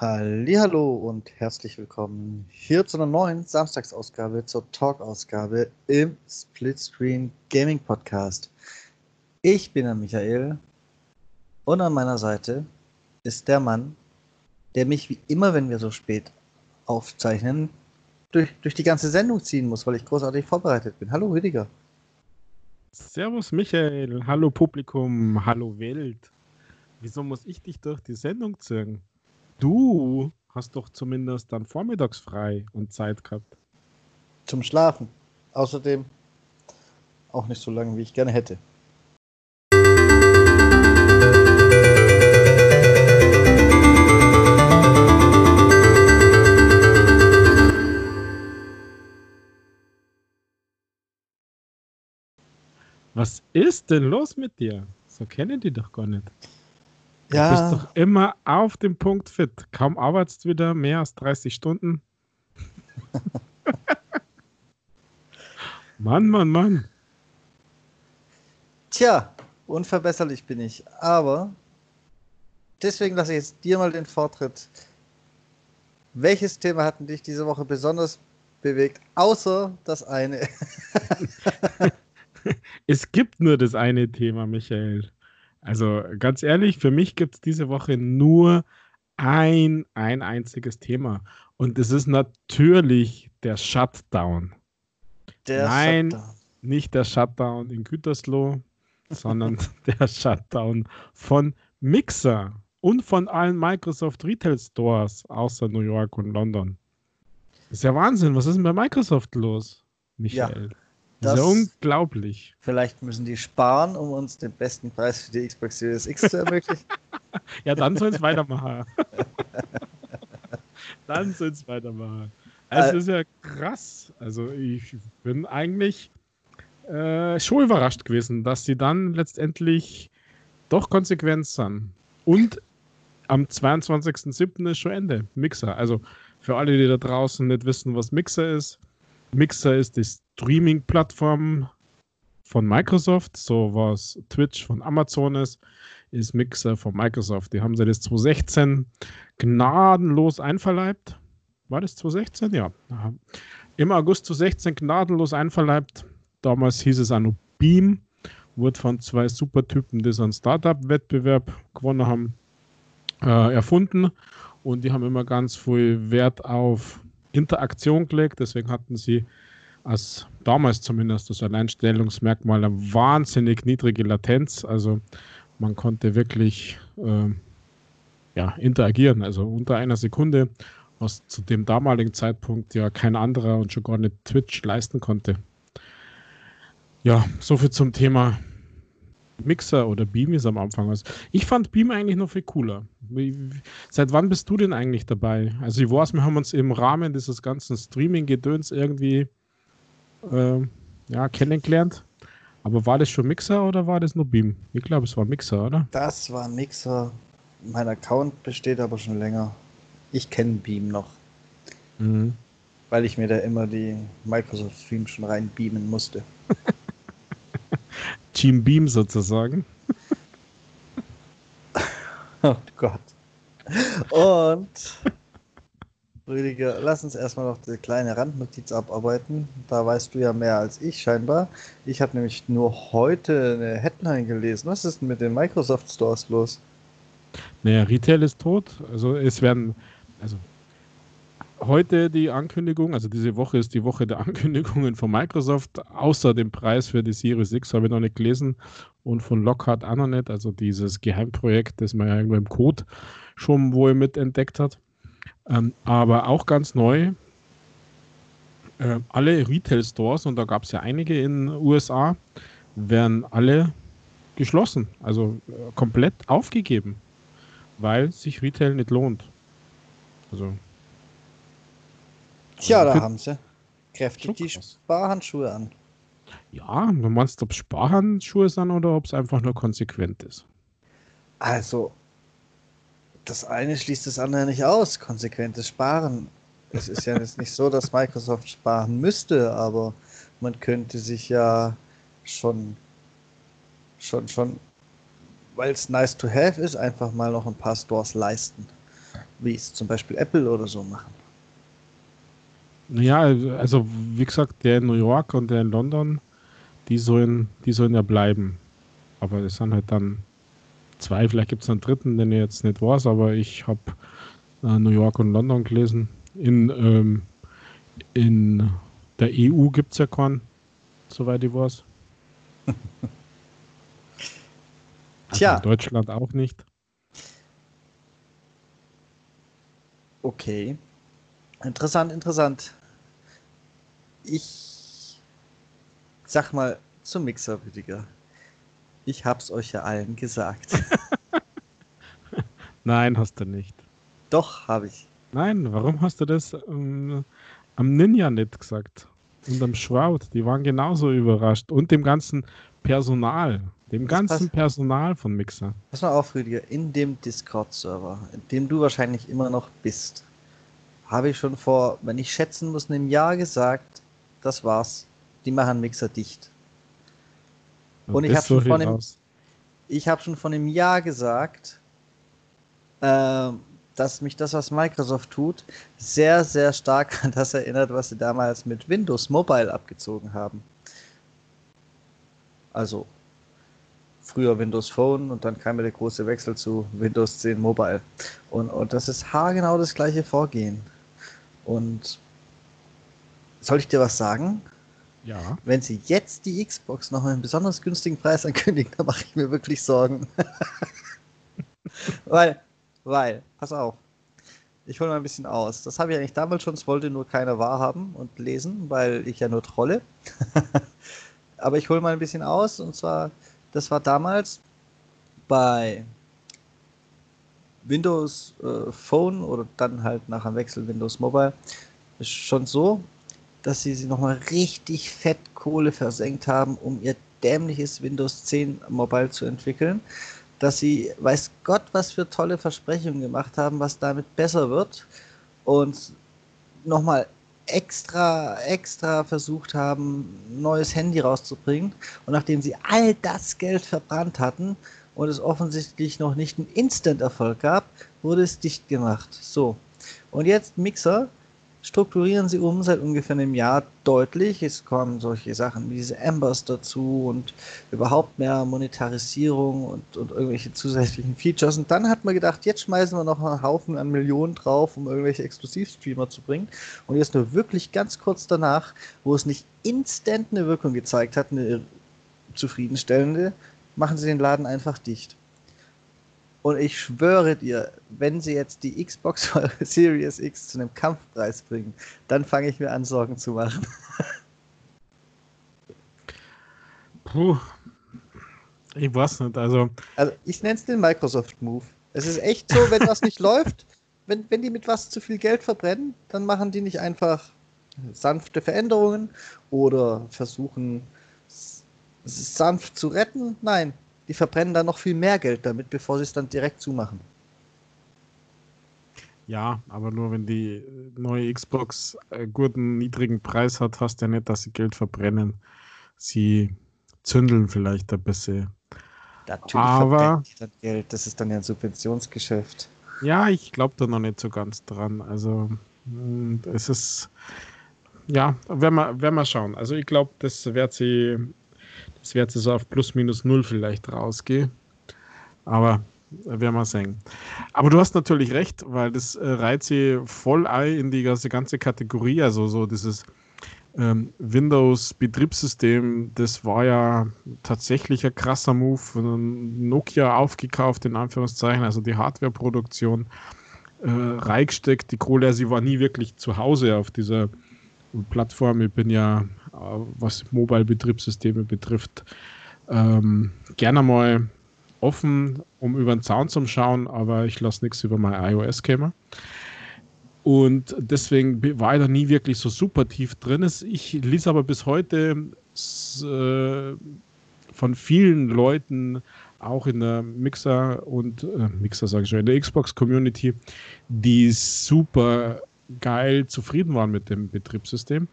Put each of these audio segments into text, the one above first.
Hallo und herzlich willkommen hier zu einer neuen Samstagsausgabe, zur Talk-Ausgabe im Splitscreen Gaming Podcast. Ich bin der Michael und an meiner Seite ist der Mann, der mich wie immer, wenn wir so spät aufzeichnen, durch, durch die ganze Sendung ziehen muss, weil ich großartig vorbereitet bin. Hallo Rüdiger. Servus Michael, hallo Publikum, hallo Welt. Wieso muss ich dich durch die Sendung ziehen? Du hast doch zumindest dann vormittags frei und Zeit gehabt. Zum Schlafen. Außerdem auch nicht so lange, wie ich gerne hätte. Was ist denn los mit dir? So kennen die doch gar nicht. Ja. Du bist doch immer auf dem Punkt fit. Kaum arbeitest wieder mehr als 30 Stunden. Mann, Mann, Mann. Tja, unverbesserlich bin ich. Aber deswegen lasse ich jetzt dir mal den Vortritt. Welches Thema hatten dich diese Woche besonders bewegt, außer das eine? es gibt nur das eine Thema, Michael. Also ganz ehrlich, für mich gibt es diese Woche nur ein, ein einziges Thema. Und es ist natürlich der Shutdown. Der Nein, Shutdown. nicht der Shutdown in Gütersloh, sondern der Shutdown von Mixer und von allen Microsoft Retail Stores außer New York und London. Das ist ja Wahnsinn. Was ist denn bei Microsoft los, Michael? Ja. Das ist unglaublich. Vielleicht müssen die sparen, um uns den besten Preis für die Xbox Series X zu ermöglichen. ja, dann soll es weitermachen. dann soll es weitermachen. Es äh, ist ja krass. Also ich bin eigentlich äh, schon überrascht gewesen, dass sie dann letztendlich doch konsequent sind. Und am 22.07. ist schon Ende. Mixer. Also für alle, die da draußen nicht wissen, was Mixer ist. Mixer ist das Streaming-Plattform von Microsoft, so was Twitch von Amazon ist, ist Mixer von Microsoft. Die haben sie das 2016 gnadenlos einverleibt. War das 2016? Ja. Im August 2016 gnadenlos einverleibt. Damals hieß es auch noch Beam. Wurde von zwei Supertypen, die so einen Startup-Wettbewerb gewonnen haben, äh, erfunden. Und die haben immer ganz viel Wert auf Interaktion gelegt. Deswegen hatten sie als damals zumindest das Alleinstellungsmerkmal eine wahnsinnig niedrige Latenz. Also man konnte wirklich äh, ja, interagieren, also unter einer Sekunde, was zu dem damaligen Zeitpunkt ja kein anderer und schon gar nicht Twitch leisten konnte. Ja, soviel zum Thema Mixer oder Beam ist am Anfang was. Ich fand Beam eigentlich noch viel cooler. Seit wann bist du denn eigentlich dabei? Also ich weiß, wir haben uns im Rahmen dieses ganzen Streaming-Gedöns irgendwie äh, ja, kennengelernt. Aber war das schon Mixer oder war das nur Beam? Ich glaube, es war Mixer, oder? Das war Mixer. Mein Account besteht aber schon länger. Ich kenne Beam noch. Mhm. Weil ich mir da immer die Microsoft Stream schon rein beamen musste. Team Beam sozusagen. oh Gott. Und Rüdiger, lass uns erstmal noch die kleine Randnotiz abarbeiten. Da weißt du ja mehr als ich scheinbar. Ich habe nämlich nur heute eine Headline gelesen. Was ist denn mit den Microsoft Stores los? Naja, Retail ist tot. Also es werden, also heute die Ankündigung, also diese Woche ist die Woche der Ankündigungen von Microsoft, außer dem Preis für die Series X habe ich noch nicht gelesen und von Lockhart nicht, also dieses Geheimprojekt, das man ja irgendwo im Code schon wohl mit entdeckt hat. Ähm, aber auch ganz neu, äh, alle Retail-Stores, und da gab es ja einige in den USA, werden alle geschlossen, also äh, komplett aufgegeben, weil sich Retail nicht lohnt. Also. Tja, da haben sie kräftig die Sparhandschuhe an. Ja, du meinst, ob es Sparhandschuhe sind oder ob es einfach nur konsequent ist? Also, das eine schließt das andere nicht aus. Konsequentes Sparen. Es ist ja jetzt nicht so, dass Microsoft sparen müsste, aber man könnte sich ja schon, schon, schon, weil es nice to have ist, einfach mal noch ein paar Stores leisten. wie es zum Beispiel Apple oder so machen. Ja, also wie gesagt, der in New York und der in London, die sollen, die sollen ja bleiben. Aber es sind halt dann zwei, vielleicht gibt es einen dritten, den ich jetzt nicht weiß, aber ich habe äh, New York und London gelesen. In, ähm, in der EU gibt es ja keinen, soweit ich weiß. Also Tja. In Deutschland auch nicht. Okay. Interessant, interessant. Ich sag mal zum Mixer, Rüdiger. Ich hab's euch ja allen gesagt. Nein, hast du nicht. Doch, habe ich. Nein, warum hast du das ähm, am Ninja nicht gesagt? Und am Shroud, die waren genauso überrascht. Und dem ganzen Personal, dem das ganzen passt. Personal von Mixer. Pass mal auf, Rüdiger, in dem Discord-Server, in dem du wahrscheinlich immer noch bist, habe ich schon vor, wenn ich schätzen muss, einem Jahr gesagt, das war's. Die machen Mixer dicht. Und ich habe schon, von dem, hab schon von einem Jahr gesagt, äh, dass mich das, was Microsoft tut, sehr, sehr stark an das erinnert, was sie damals mit Windows Mobile abgezogen haben. Also früher Windows Phone und dann kam der große Wechsel zu Windows 10 Mobile. Und, und das ist haargenau das gleiche Vorgehen. Und soll ich dir was sagen? Ja. Wenn sie jetzt die Xbox noch einen besonders günstigen Preis ankündigen, dann mache ich mir wirklich Sorgen. weil, weil, pass auf. Ich hole mal ein bisschen aus. Das habe ich eigentlich damals schon, es wollte nur keiner wahrhaben und lesen, weil ich ja nur trolle. Aber ich hole mal ein bisschen aus und zwar, das war damals bei Windows äh, Phone oder dann halt nach dem Wechsel Windows Mobile schon so, dass sie sie nochmal richtig fett Kohle versenkt haben, um ihr dämliches Windows 10 Mobile zu entwickeln. Dass sie, weiß Gott, was für tolle Versprechungen gemacht haben, was damit besser wird. Und nochmal extra, extra versucht haben, ein neues Handy rauszubringen. Und nachdem sie all das Geld verbrannt hatten und es offensichtlich noch nicht einen Instant-Erfolg gab, wurde es dicht gemacht. So. Und jetzt Mixer strukturieren sie um seit ungefähr einem Jahr deutlich. Es kommen solche Sachen wie diese Ambers dazu und überhaupt mehr Monetarisierung und, und irgendwelche zusätzlichen Features. Und dann hat man gedacht, jetzt schmeißen wir noch einen Haufen an Millionen drauf, um irgendwelche Exklusivstreamer zu bringen. Und jetzt nur wirklich ganz kurz danach, wo es nicht instant eine Wirkung gezeigt hat, eine zufriedenstellende, machen sie den Laden einfach dicht. Und ich schwöre dir, wenn sie jetzt die Xbox Series X zu einem Kampfpreis bringen, dann fange ich mir an, Sorgen zu machen. Puh. Ich weiß nicht, also. Also ich nenne es den Microsoft-Move. Es ist echt so, wenn was nicht läuft, wenn, wenn die mit was zu viel Geld verbrennen, dann machen die nicht einfach sanfte Veränderungen oder versuchen sanft zu retten. Nein, die verbrennen dann noch viel mehr Geld damit, bevor sie es dann direkt zumachen. Ja, aber nur wenn die neue Xbox einen guten, niedrigen Preis hat, hast du ja nicht, dass sie Geld verbrennen. Sie zündeln vielleicht ein bisschen. Natürlich aber dann Geld, das ist dann ja ein Subventionsgeschäft. Ja, ich glaube da noch nicht so ganz dran. Also hm, es ist ja, werden wir, werden wir schauen. Also ich glaube, das wird sie wird so auf plus minus null vielleicht rausgehen. Aber werden wir sehen. Aber du hast natürlich recht, weil das äh, reiht sie voll ein in die ganze, ganze Kategorie. Also so dieses ähm, Windows-Betriebssystem, das war ja tatsächlich ein krasser Move. Nokia aufgekauft, in Anführungszeichen, also die Hardware-Produktion äh, reingesteckt. Die Kohle, sie war nie wirklich zu Hause auf dieser Plattform. Ich bin ja was Mobile-Betriebssysteme betrifft, ähm, gerne mal offen, um über den Zaun zu schauen, aber ich lasse nichts über mein iOS kämen. Und deswegen war ich da nie wirklich so super tief drin. Ich ließ aber bis heute äh, von vielen Leuten, auch in der Mixer und äh, Mixer sage ich schon, in der Xbox-Community, die super geil zufrieden waren mit dem Betriebssystem.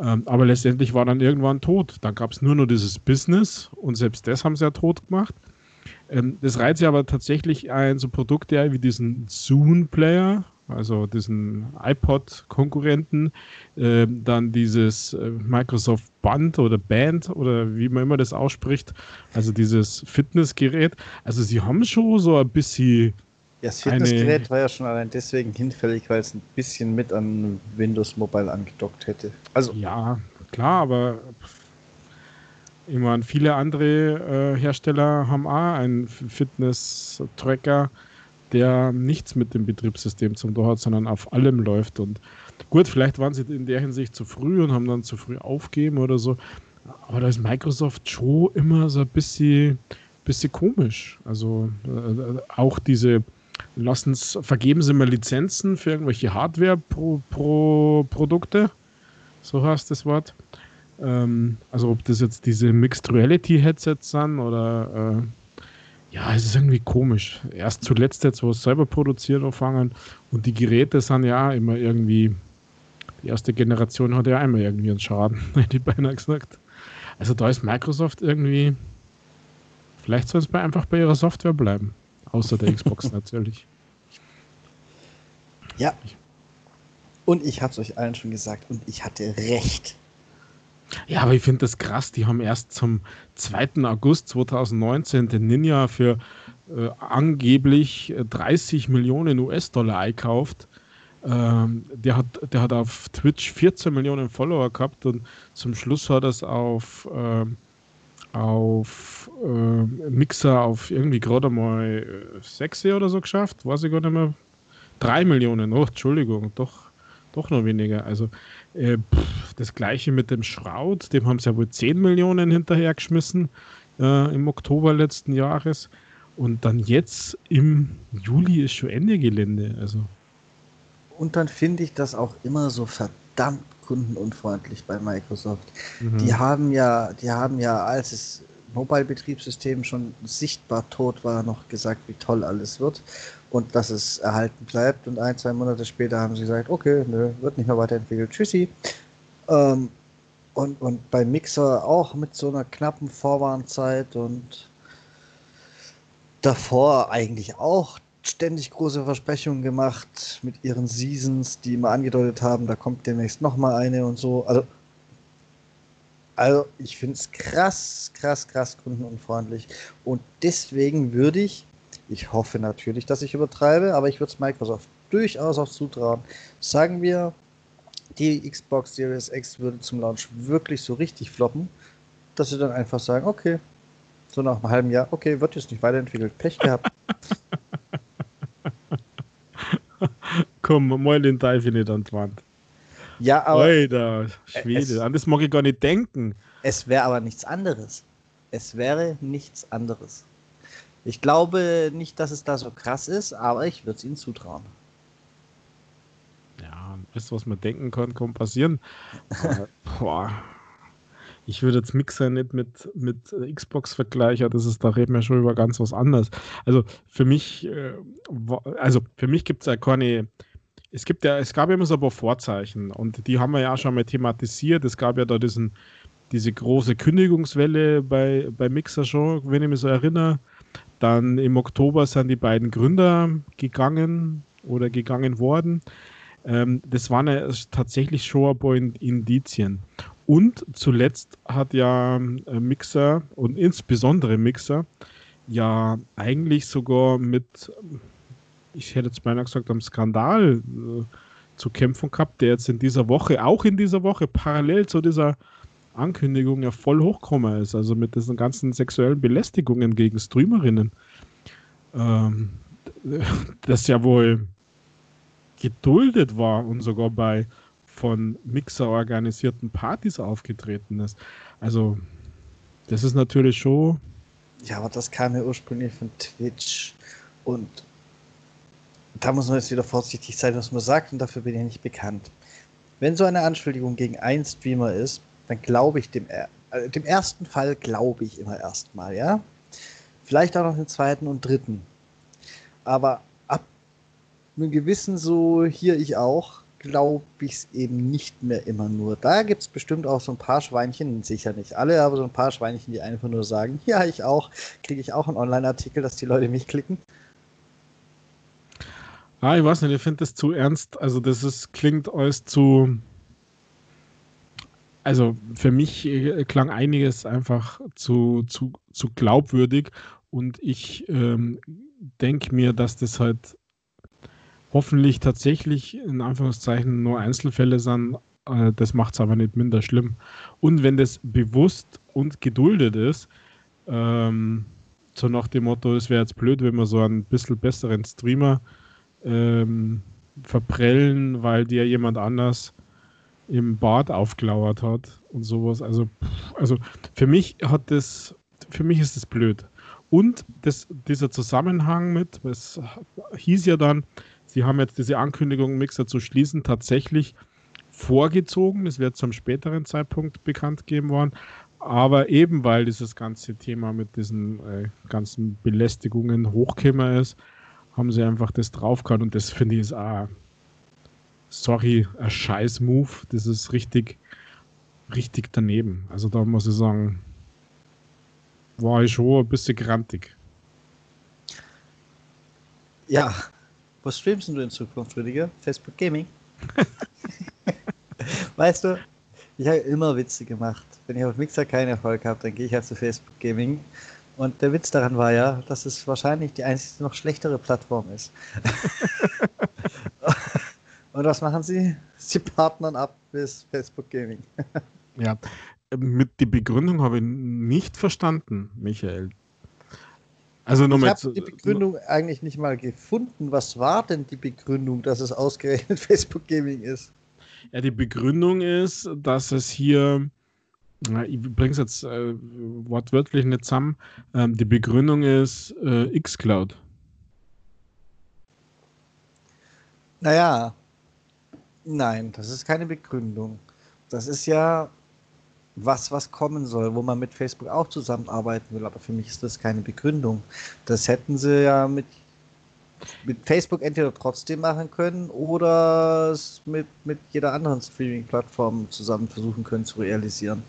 Ähm, aber letztendlich war dann irgendwann tot. Dann gab es nur noch dieses Business und selbst das haben sie ja tot gemacht. Ähm, das reizt ja aber tatsächlich ein so Produkt ja, wie diesen Zoom-Player, also diesen iPod-Konkurrenten, äh, dann dieses äh, Microsoft Band oder Band oder wie man immer das ausspricht, also dieses Fitnessgerät. Also sie haben schon so ein bisschen. Ja, das Fitnessgerät war ja schon allein deswegen hinfällig, weil es ein bisschen mit an Windows Mobile angedockt hätte. Also ja, klar, aber ich meine, viele andere äh, Hersteller haben auch einen Fitness-Tracker, der nichts mit dem Betriebssystem zum Tor hat, sondern auf allem läuft. Und gut, vielleicht waren sie in der Hinsicht zu früh und haben dann zu früh aufgeben oder so. Aber da ist Microsoft schon immer so ein bisschen, bisschen komisch. Also äh, auch diese, lassen vergeben sie mal Lizenzen für irgendwelche Hardware-Produkte. so heißt das Wort. Ähm, also ob das jetzt diese Mixed Reality Headsets sind oder äh, ja, es ist irgendwie komisch. Erst zuletzt jetzt, wo es selber produziert anfangen und die Geräte sind ja immer irgendwie, die erste Generation hat ja einmal irgendwie einen Schaden, hätte ich beinahe gesagt. Also da ist Microsoft irgendwie, vielleicht soll es einfach bei ihrer Software bleiben, außer der Xbox natürlich. Ja. Und ich habe es euch allen schon gesagt und ich hatte recht. Ja, aber ich finde das krass. Die haben erst zum 2. August 2019 den Ninja für äh, angeblich 30 Millionen US-Dollar einkauft. Ähm, der, hat, der hat auf Twitch 14 Millionen Follower gehabt und zum Schluss hat er es auf, äh, auf äh, Mixer auf irgendwie gerade mal 6 oder so geschafft. Weiß ich gar nicht mehr. 3 Millionen, oh, Entschuldigung, doch, doch noch weniger. Also äh, pff, das gleiche mit dem Schraut, dem haben sie ja wohl 10 Millionen hinterhergeschmissen äh, im Oktober letzten Jahres. Und dann jetzt im Juli ist schon Ende Gelände. Also. Und dann finde ich das auch immer so verdammt kundenunfreundlich bei Microsoft. Mhm. Die haben ja, die haben ja, als es Mobile-Betriebssystem schon sichtbar tot war, noch gesagt, wie toll alles wird und dass es erhalten bleibt. Und ein, zwei Monate später haben sie gesagt, okay, nö, wird nicht mehr weiterentwickelt, tschüssi. Ähm, und, und bei Mixer auch mit so einer knappen Vorwarnzeit und davor eigentlich auch ständig große Versprechungen gemacht mit ihren Seasons, die immer angedeutet haben, da kommt demnächst nochmal eine und so. Also, also ich finde es krass, krass, krass kundenunfreundlich. Und deswegen würde ich ich hoffe natürlich, dass ich übertreibe, aber ich würde es Microsoft durchaus auch zutrauen. Sagen wir, die Xbox Series X würde zum Launch wirklich so richtig floppen, dass sie dann einfach sagen, okay, so nach einem halben Jahr, okay, wird jetzt nicht weiterentwickelt, Pech gehabt. Komm, mal den Teufel nicht an die Wand. Ja, aber. Alter, Schwede, es, an das mag ich gar nicht denken. Es wäre aber nichts anderes. Es wäre nichts anderes. Ich glaube nicht, dass es da so krass ist, aber ich würde es ihnen zutrauen. Ja, du, was man denken kann, kann passieren. boah. Ich würde jetzt Mixer nicht mit, mit Xbox vergleichen, das ist, da reden wir schon über ganz was anderes. Also für mich, äh, also für mich gibt es ja keine, es gibt ja, es gab ja immer so ein paar Vorzeichen und die haben wir ja schon mal thematisiert. Es gab ja da diesen, diese große Kündigungswelle bei, bei Mixer schon, wenn ich mich so erinnere. Dann im Oktober sind die beiden Gründer gegangen oder gegangen worden. Ähm, das waren ja tatsächlich schon ein paar Indizien. Und zuletzt hat ja äh, Mixer und insbesondere Mixer ja eigentlich sogar mit, ich hätte jetzt beinahe gesagt, am Skandal äh, zu kämpfen gehabt, der jetzt in dieser Woche, auch in dieser Woche parallel zu dieser Ankündigung ja voll hochgekommen ist, also mit diesen ganzen sexuellen Belästigungen gegen Streamerinnen. Ähm, das ja wohl geduldet war und sogar bei von Mixer organisierten Partys aufgetreten ist. Also, das ist natürlich schon. Ja, aber das kam ja ursprünglich von Twitch und da muss man jetzt wieder vorsichtig sein, was man sagt, und dafür bin ich nicht bekannt. Wenn so eine Anschuldigung gegen einen Streamer ist, dann glaube ich dem, äh, dem ersten Fall glaube ich immer erstmal, ja. Vielleicht auch noch den zweiten und dritten. Aber ab einem gewissen so, hier ich auch, glaube ich es eben nicht mehr immer nur. Da gibt es bestimmt auch so ein paar Schweinchen, sicher nicht alle, aber so ein paar Schweinchen, die einfach nur sagen, ja, ich auch, kriege ich auch einen Online-Artikel, dass die Leute mich klicken. Ah, ich weiß nicht, ich finde das zu ernst. Also das ist, klingt alles zu. Also für mich äh, klang einiges einfach zu, zu, zu glaubwürdig und ich ähm, denke mir, dass das halt hoffentlich tatsächlich in Anführungszeichen nur Einzelfälle sind. Äh, das macht es aber nicht minder schlimm. Und wenn das bewusst und geduldet ist, ähm, so nach dem Motto, es wäre jetzt blöd, wenn man so einen bisschen besseren Streamer ähm, verprellen, weil dir jemand anders im Bad aufgelauert hat und sowas. Also, also für mich hat das, für mich ist das blöd. Und das, dieser Zusammenhang mit, es hieß ja dann, sie haben jetzt diese Ankündigung, Mixer zu schließen, tatsächlich vorgezogen. Das wird zum späteren Zeitpunkt bekannt gegeben worden. Aber eben weil dieses ganze Thema mit diesen äh, ganzen Belästigungen hochkämmer ist, haben sie einfach das draufgehauen und das finde ich ist auch, sorry, ein scheiß Move. Das ist richtig, richtig daneben. Also da muss ich sagen, war ich schon ein bisschen grantig. Ja, was streamst du in Zukunft, Rüdiger? Facebook Gaming? weißt du, ich habe immer Witze gemacht. Wenn ich auf Mixer keinen Erfolg habe, dann gehe ich halt zu Facebook Gaming und der Witz daran war ja, dass es wahrscheinlich die einzige noch schlechtere Plattform ist. Und was machen sie? Sie partnern ab bis Facebook Gaming. ja, mit die Begründung habe ich nicht verstanden, Michael. Also ich habe die Begründung eigentlich nicht mal gefunden. Was war denn die Begründung, dass es ausgerechnet Facebook Gaming ist? Ja, die Begründung ist, dass es hier ich bringe es jetzt äh, wortwörtlich nicht zusammen. Ähm, die Begründung ist äh, xCloud. Naja, nein, das ist keine Begründung. Das ist ja was, was kommen soll, wo man mit Facebook auch zusammenarbeiten will. Aber für mich ist das keine Begründung. Das hätten sie ja mit mit Facebook entweder trotzdem machen können oder es mit, mit jeder anderen Streaming-Plattform zusammen versuchen können zu realisieren.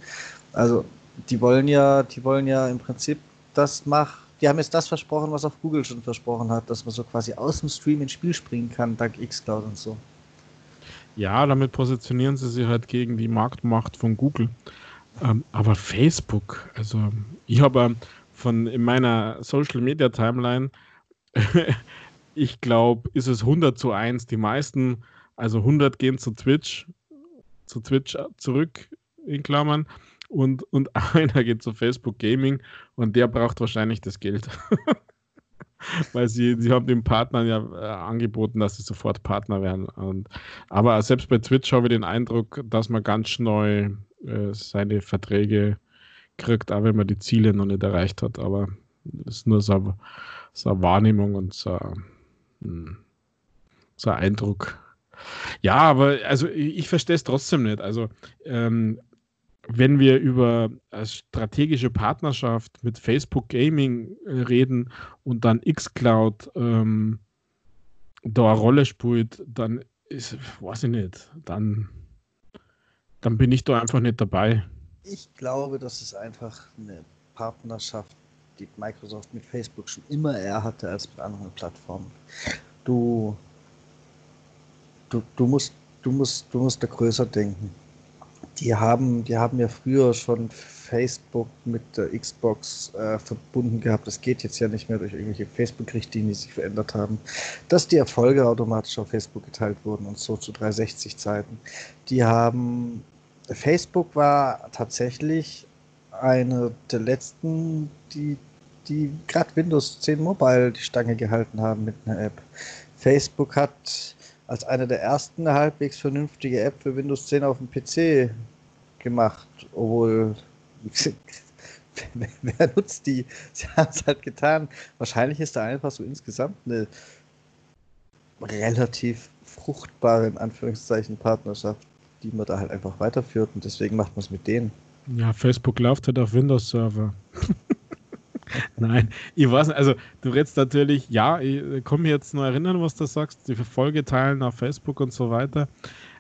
Also die wollen ja, die wollen ja im Prinzip das machen. Die haben jetzt das versprochen, was auch Google schon versprochen hat, dass man so quasi aus dem Stream ins Spiel springen kann, dank Xcloud und so. Ja, damit positionieren sie sich halt gegen die Marktmacht von Google. Ähm, aber Facebook, also ich habe ähm, von in meiner Social Media Timeline ich glaube, ist es 100 zu 1. Die meisten, also 100 gehen zu Twitch, zu Twitch zurück, in Klammern, und, und einer geht zu Facebook Gaming und der braucht wahrscheinlich das Geld. Weil sie, sie haben den Partnern ja äh, angeboten, dass sie sofort Partner werden. Und, aber selbst bei Twitch habe ich den Eindruck, dass man ganz schnell äh, seine Verträge kriegt, auch wenn man die Ziele noch nicht erreicht hat. Aber das ist nur so, so eine Wahrnehmung und so hm. So ein Eindruck. Ja, aber also ich, verstehe es trotzdem nicht. Also ähm, wenn wir über strategische Partnerschaft mit Facebook Gaming äh, reden und dann xCloud ähm, da eine Rolle spielt, dann ist, weiß ich nicht, dann, dann bin ich da einfach nicht dabei. Ich glaube, das ist einfach eine Partnerschaft die Microsoft mit Facebook schon immer eher hatte als mit anderen Plattformen. Du, du, du musst, du musst, du musst da größer denken. Die haben, die haben ja früher schon Facebook mit der Xbox äh, verbunden gehabt. Das geht jetzt ja nicht mehr durch irgendwelche Facebook-Richtlinien, die sich verändert haben, dass die Erfolge automatisch auf Facebook geteilt wurden und so zu 360-Zeiten. Die haben Facebook war tatsächlich eine der letzten, die die gerade Windows 10 Mobile die Stange gehalten haben mit einer App. Facebook hat als eine der ersten eine halbwegs vernünftige App für Windows 10 auf dem PC gemacht, obwohl wer nutzt die? Sie haben es halt getan. Wahrscheinlich ist da einfach so insgesamt eine relativ fruchtbare, in Anführungszeichen, Partnerschaft, die man da halt einfach weiterführt und deswegen macht man es mit denen. Ja, Facebook läuft halt auf Windows-Server. Nein, ich weiß nicht, also du redest natürlich, ja, ich kann mich jetzt noch erinnern, was du sagst, die Folge teilen auf Facebook und so weiter.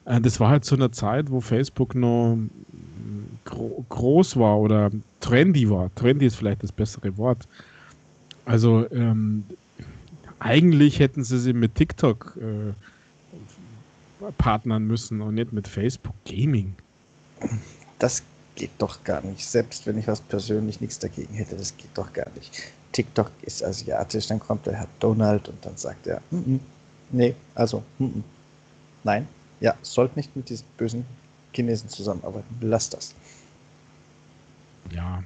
Äh, das war halt zu einer Zeit, wo Facebook noch gro groß war oder trendy war. Trendy ist vielleicht das bessere Wort. Also ähm, eigentlich hätten sie sie mit TikTok äh, partnern müssen und nicht mit Facebook Gaming. Das geht doch gar nicht. Selbst wenn ich was persönlich nichts dagegen hätte, das geht doch gar nicht. TikTok ist asiatisch, dann kommt der Herr Donald und dann sagt er, mm -mm, nee, also, mm nein, ja, sollt nicht mit diesen bösen Chinesen zusammenarbeiten. Lass das. Ja.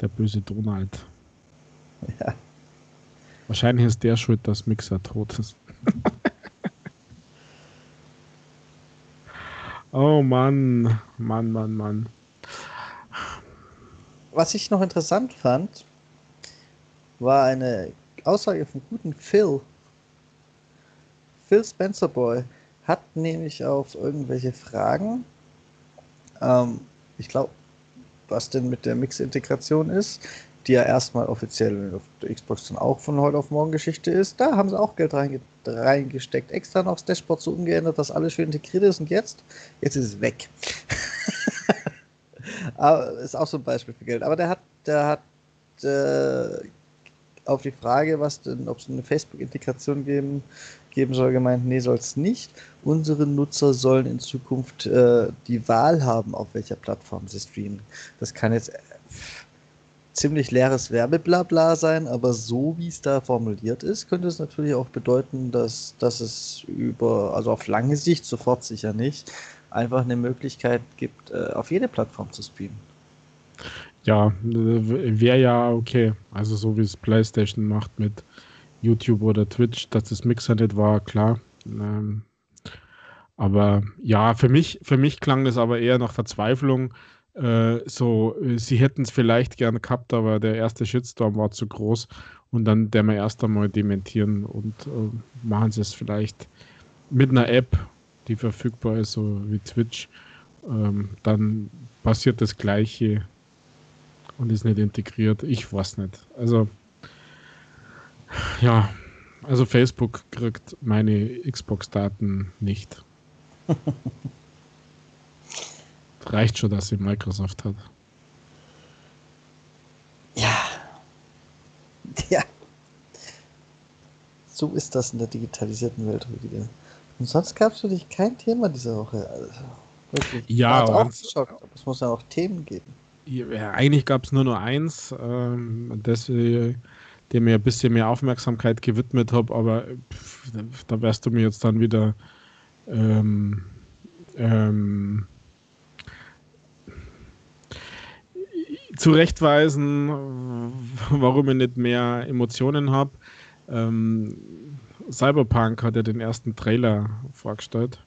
Der böse Donald. Ja. Wahrscheinlich ist der schuld, dass Mixer tot ist. oh Mann, Mann, Mann, Mann. Was ich noch interessant fand, war eine Aussage vom guten Phil. Phil Spencer Boy hat nämlich auf irgendwelche Fragen, ähm, ich glaube, was denn mit der Mix-Integration ist, die ja erstmal offiziell auf der Xbox dann auch von heute auf morgen Geschichte ist. Da haben sie auch Geld reinge reingesteckt, extra noch das Dashboard so umgeändert, dass alles schön integriert ist und jetzt, jetzt ist es weg. Aber ist auch so ein Beispiel für Geld. Aber der hat, der hat äh, auf die Frage, was denn, ob es eine Facebook-Integration geben, geben soll, gemeint, nee, soll es nicht. Unsere Nutzer sollen in Zukunft äh, die Wahl haben, auf welcher Plattform sie streamen. Das kann jetzt ziemlich leeres Werbeblabla sein, aber so wie es da formuliert ist, könnte es natürlich auch bedeuten, dass, dass es über, also auf lange Sicht, sofort sicher nicht, einfach eine Möglichkeit gibt, äh, auf jede Plattform zu streamen. Ja, wäre ja okay. Also so wie es PlayStation macht mit YouTube oder Twitch, dass das Mixer nicht war, klar. Ähm, aber ja, für mich, für mich klang das aber eher nach Verzweiflung, äh, so, äh, sie hätten es vielleicht gerne gehabt, aber der erste Shitstorm war zu groß und dann der wir erst einmal dementieren und äh, machen sie es vielleicht mit einer App, die verfügbar ist, so wie Twitch. Ähm, dann passiert das Gleiche und ist nicht integriert. Ich weiß nicht. Also, ja, also Facebook kriegt meine Xbox-Daten nicht. reicht schon, dass sie Microsoft hat. Ja. Ja. So ist das in der digitalisierten Welt, Rüdiger. Und sonst gab es für dich kein Thema diese Woche. Also, wirklich. Ja, auch geschockt, aber es muss ja auch Themen geben. Ja, eigentlich gab es nur noch eins, ähm, das, dem ich ein bisschen mehr Aufmerksamkeit gewidmet habe, aber pff, da wärst du mir jetzt dann wieder ähm, ähm, zurechtweisen, warum ich nicht mehr Emotionen habe. Ähm, Cyberpunk hat ja den ersten Trailer vorgestellt.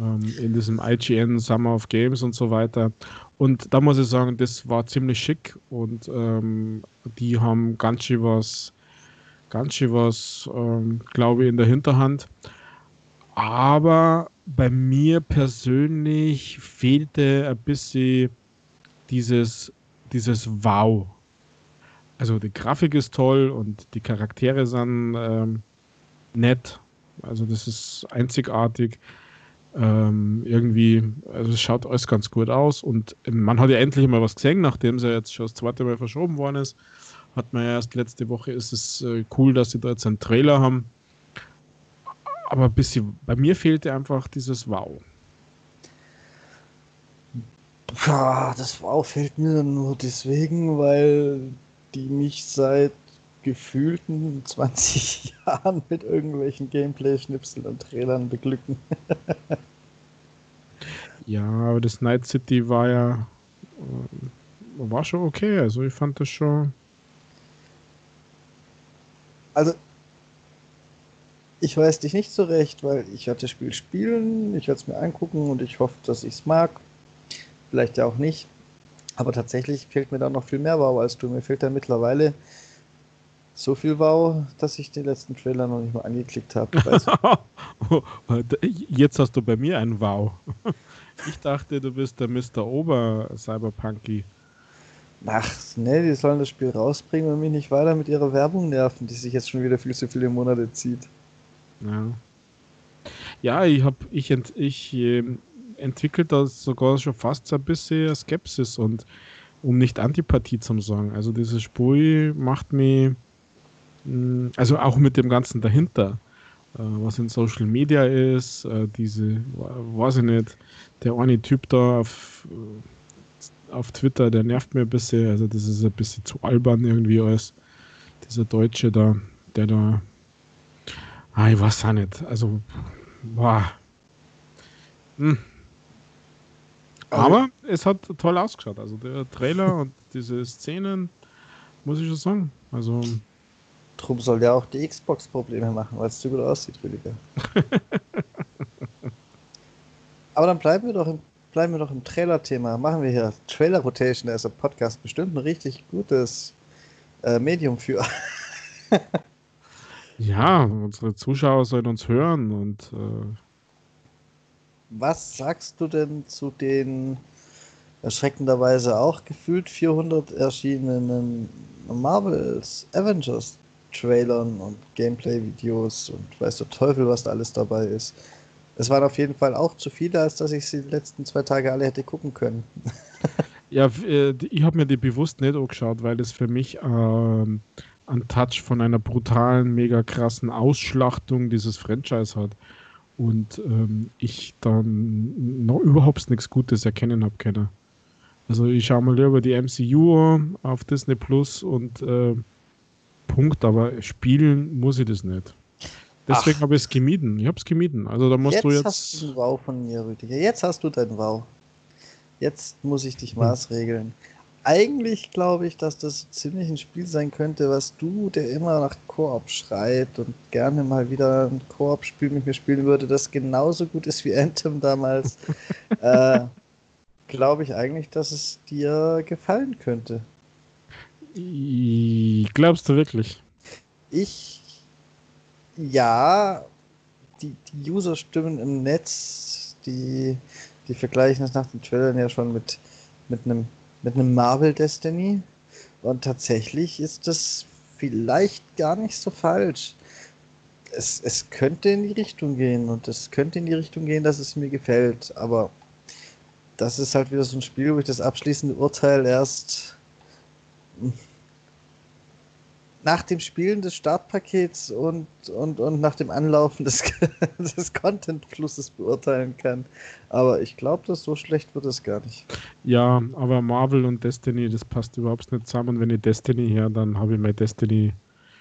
Ähm, in diesem IGN Summer of Games und so weiter. Und da muss ich sagen, das war ziemlich schick und ähm, die haben ganz schön was, ganz schön was, ähm, glaube ich, in der Hinterhand. Aber bei mir persönlich fehlte ein bisschen dieses dieses Wow. Also die Grafik ist toll und die Charaktere sind ähm, nett. Also das ist einzigartig. Ähm, irgendwie, also es schaut alles ganz gut aus und man hat ja endlich mal was gesehen, nachdem es ja jetzt schon das zweite Mal verschoben worden ist. Hat man ja erst letzte Woche, ist es äh, cool, dass sie da jetzt einen Trailer haben. Aber ein bisschen, bei mir fehlte einfach dieses Wow. Das Wow fällt mir nur deswegen, weil die mich seit gefühlten 20 Jahren mit irgendwelchen Gameplay-Schnipseln und Trailern beglücken. ja, aber das Night City war ja äh, war schon okay. Also ich fand das schon. Also ich weiß dich nicht so recht, weil ich werde das Spiel spielen, ich werde es mir angucken und ich hoffe, dass ich es mag vielleicht ja auch nicht. Aber tatsächlich fehlt mir da noch viel mehr Wow als du. Mir fehlt da mittlerweile so viel Wow, dass ich den letzten Trailer noch nicht mal angeklickt habe. Jetzt hast du bei mir ein Wow. Ich dachte, du bist der Mr. Ober Cyberpunky. Ach, ne, die sollen das Spiel rausbringen und mich nicht weiter mit ihrer Werbung nerven, die sich jetzt schon wieder viel zu viele Monate zieht. Ja. Ja, ich habe ich, ich äh, entwickelt da sogar schon fast ein bisschen Skepsis und um nicht Antipathie zu sagen. Also dieses Spiel macht mich, mh, also auch mit dem Ganzen dahinter, äh, was in Social Media ist, äh, diese, weiß ich nicht, der eine Typ da auf, äh, auf Twitter, der nervt mir ein bisschen, also das ist ein bisschen zu albern irgendwie als dieser Deutsche da, der da, ah, ich weiß auch nicht, also, boah. Hm. Aber es hat toll ausgeschaut. Also der Trailer und diese Szenen, muss ich schon sagen. Also. Drum soll ja auch die Xbox Probleme machen, weil es zu gut aussieht, Rüdiger. Aber dann bleiben wir doch im, bleiben wir doch im Trailer-Thema. Machen wir hier Trailer Rotation, da ist ein Podcast bestimmt ein richtig gutes äh, Medium für. ja, unsere Zuschauer sollen uns hören und äh was sagst du denn zu den erschreckenderweise auch gefühlt 400 erschienenen Marvels Avengers Trailern und Gameplay-Videos und weiß der Teufel, was da alles dabei ist. Es waren auf jeden Fall auch zu viele, als dass ich sie die letzten zwei Tage alle hätte gucken können. ja, äh, ich habe mir die bewusst nicht angeschaut, weil es für mich ähm, einen Touch von einer brutalen, mega krassen Ausschlachtung dieses Franchise hat und ähm, ich dann noch überhaupt nichts Gutes erkennen habe können. Also ich schaue mal lieber die MCU auf Disney Plus und äh, Punkt, aber spielen muss ich das nicht. Deswegen habe ich es gemieden. Ich habe es gemieden. Also da musst jetzt du jetzt. Hast du einen Wow von mir, Rüdiger. Jetzt hast du deinen Wow. Jetzt muss ich dich hm. Eigentlich glaube ich, dass das ziemlich ein Spiel sein könnte, was du, der immer nach Koop schreit und gerne mal wieder ein Koop-Spiel mit mir spielen würde, das genauso gut ist wie Anthem damals, äh, glaube ich eigentlich, dass es dir gefallen könnte. Glaubst du wirklich? Ich, ja, die, die User-Stimmen im Netz, die, die vergleichen es nach den Trailern ja schon mit, mit einem mit einem Marvel Destiny. Und tatsächlich ist das vielleicht gar nicht so falsch. Es, es könnte in die Richtung gehen und es könnte in die Richtung gehen, dass es mir gefällt. Aber das ist halt wieder so ein Spiel, wo ich das abschließende Urteil erst nach dem Spielen des Startpakets und, und, und nach dem Anlaufen des, des Content-Flusses beurteilen kann. Aber ich glaube, dass so schlecht wird es gar nicht. Ja, aber Marvel und Destiny, das passt überhaupt nicht zusammen. Wenn ich Destiny her, dann habe ich mein Destiny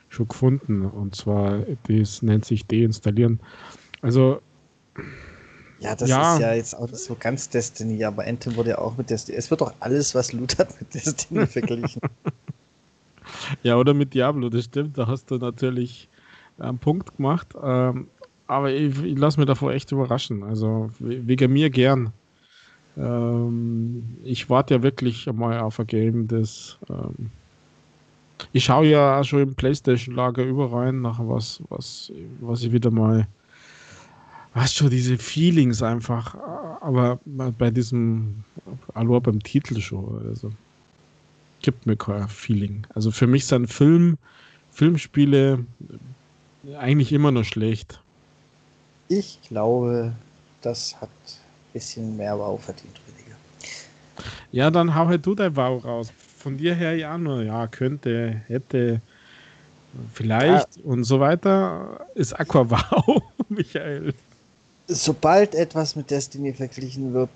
schon gefunden. Und zwar, das nennt sich deinstallieren. Also. Ja, das ja. ist ja jetzt auch so ganz Destiny, aber Anthem wurde ja auch mit Destiny. Es wird doch alles, was Loot hat, mit Destiny verglichen. Ja, oder mit Diablo, das stimmt. Da hast du natürlich einen Punkt gemacht. Ähm, aber ich, ich lasse mich davor echt überraschen. Also wegen mir gern. Ähm, ich warte ja wirklich mal auf ein Game, das. Ähm, ich schaue ja auch schon im PlayStation-Lager überall nach was, was, was ich wieder mal. Was schon diese Feelings einfach, aber bei diesem, allein beim Titel schon. Also gibt mir kein Feeling. Also für mich sind Film, Filmspiele eigentlich immer noch schlecht. Ich glaube, das hat ein bisschen mehr Wow verdient, Rüdiger. Ja, dann hau halt du dein Wow raus. Von dir her ja nur, ja, könnte, hätte, vielleicht ja. und so weiter. Ist Aqua Wow, Michael. Sobald etwas mit Destiny verglichen wird,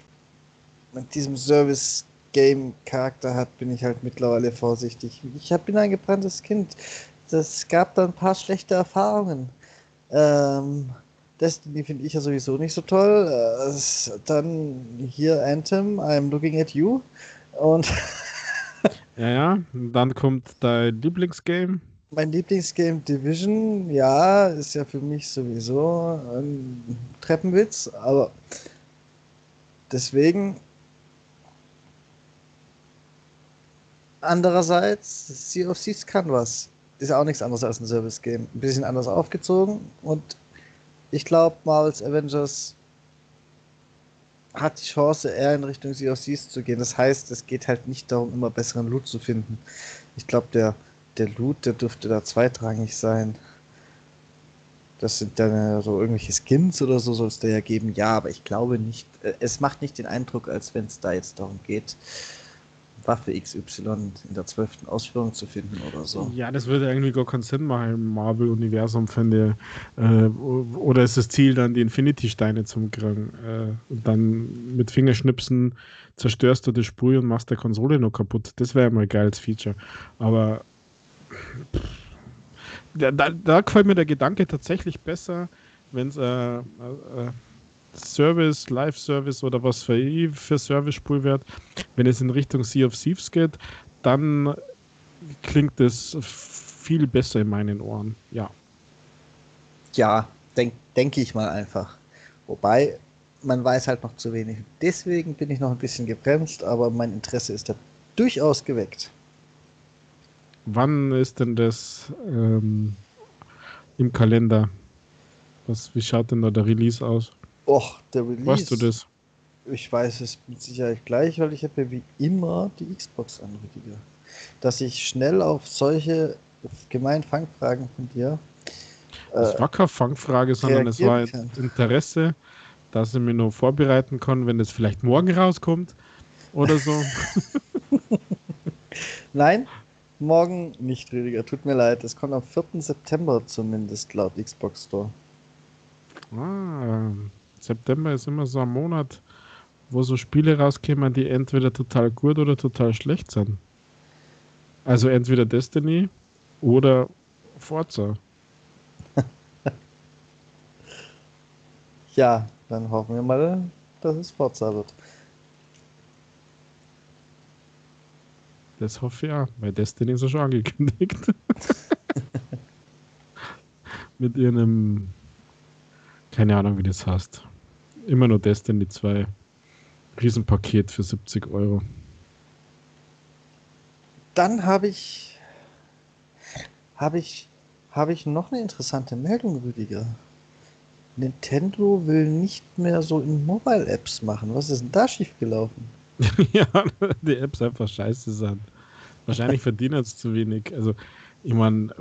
mit diesem Service Game-Charakter hat, bin ich halt mittlerweile vorsichtig. Ich bin ein gebranntes Kind. Es gab da ein paar schlechte Erfahrungen. Ähm, Destiny finde ich ja sowieso nicht so toll. Äh, dann hier Anthem, I'm looking at you. Und ja, ja, dann kommt dein Lieblingsgame. Mein Lieblingsgame Division, ja, ist ja für mich sowieso ein Treppenwitz, aber deswegen Andererseits, Sea of Thieves kann was. Ist auch nichts anderes als ein Service-Game. Ein bisschen anders aufgezogen und ich glaube, Marvel's Avengers hat die Chance, eher in Richtung Sea of Thieves zu gehen. Das heißt, es geht halt nicht darum, immer besseren Loot zu finden. Ich glaube, der, der Loot, der dürfte da zweitrangig sein. Das sind dann so irgendwelche Skins oder so soll es da ja geben. Ja, aber ich glaube nicht, äh, es macht nicht den Eindruck, als wenn es da jetzt darum geht, Waffe XY in der zwölften Ausführung zu finden oder so. Ja, das würde irgendwie gar keinen Sinn machen im Marvel-Universum, finde. Äh, oder ist das Ziel dann, die Infinity-Steine zu kriegen? Äh, und dann mit Fingerschnipsen zerstörst du die Sprüh und machst der Konsole noch kaputt. Das wäre mal ein geiles Feature. Aber da, da, da gefällt mir der Gedanke tatsächlich besser, wenn es äh, äh, Service, Live-Service oder was für, für Service-Spul wird, wenn es in Richtung Sea of Thieves geht, dann klingt es viel besser in meinen Ohren. Ja. Ja, denke denk ich mal einfach. Wobei, man weiß halt noch zu wenig. Deswegen bin ich noch ein bisschen gebremst, aber mein Interesse ist da durchaus geweckt. Wann ist denn das ähm, im Kalender? Was, wie schaut denn da der Release aus? Och, der Release. Weißt du das? Ich weiß es mit Sicherheit gleich, weil ich habe ja wie immer die Xbox an, Rüdiger. Dass ich schnell auf solche gemeinen Fangfragen von dir. Das äh, war keine Fangfrage, sondern es war kann. Interesse, dass ich mir nur vorbereiten kann, wenn es vielleicht morgen rauskommt oder so. Nein, morgen nicht, Rüdiger. Tut mir leid. Es kommt am 4. September zumindest laut Xbox Store. Ah, September ist immer so ein Monat, wo so Spiele rauskommen, die entweder total gut oder total schlecht sind. Also entweder Destiny oder Forza. ja, dann hoffen wir mal, dass es Forza wird. Das hoffe ich auch, weil Destiny ist ja schon angekündigt. Mit ihrem, keine Ahnung, wie das heißt. Immer nur Destiny 2. Riesenpaket für 70 Euro. Dann habe ich, habe ich, habe ich noch eine interessante Meldung, Rüdiger. Nintendo will nicht mehr so in Mobile-Apps machen. Was ist denn da schiefgelaufen? ja, die Apps einfach scheiße sind. Wahrscheinlich verdienen es zu wenig. Also, ich meine,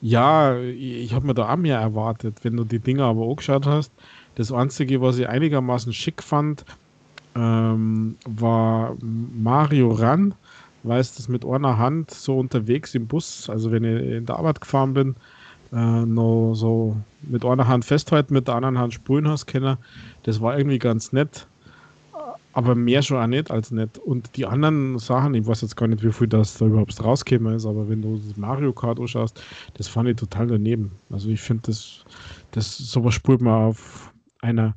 ja, ich habe mir da auch mehr erwartet, wenn du die Dinger aber angeschaut hast. Das Einzige, was ich einigermaßen schick fand, ähm, war Mario Run, weil es das mit einer Hand so unterwegs im Bus, also wenn ich in der Arbeit gefahren bin, äh, noch so mit einer Hand festhalten, mit der anderen Hand spulen hast können. Das war irgendwie ganz nett. Aber mehr schon auch nicht als nett. Und die anderen Sachen, ich weiß jetzt gar nicht, wie viel das da überhaupt rausgekommen ist, aber wenn du das Mario Kart anschaust, das fand ich total daneben. Also ich finde, das, das sowas spult man auf einer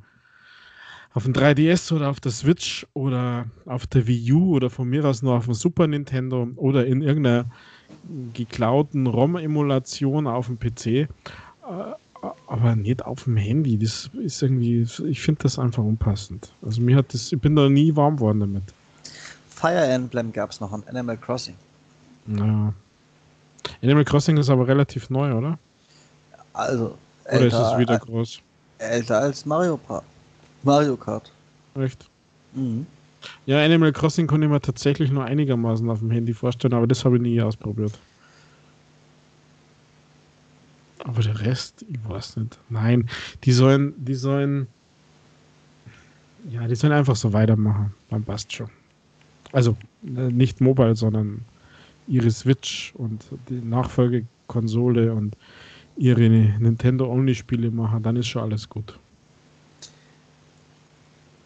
auf dem 3DS oder auf der Switch oder auf der Wii U oder von mir aus nur auf dem Super Nintendo oder in irgendeiner geklauten ROM-Emulation auf dem PC, äh, aber nicht auf dem Handy. Das ist irgendwie, ich finde das einfach unpassend. Also mir hat das, ich bin da nie warm geworden damit. Fire Emblem gab es noch und Animal Crossing. Ja. Animal Crossing ist aber relativ neu, oder? Also. Oder ist es wieder groß? Älter als Mario, Mario Kart. Echt? Mhm. Ja, Animal Crossing konnte ich mir tatsächlich nur einigermaßen auf dem Handy vorstellen, aber das habe ich nie ausprobiert. Aber der Rest, ich weiß nicht. Nein, die sollen, die sollen, ja, die sollen einfach so weitermachen. Dann passt schon. Also äh, nicht Mobile, sondern ihre Switch und die Nachfolgekonsole und ihre Nintendo-Only-Spiele machen, dann ist schon alles gut.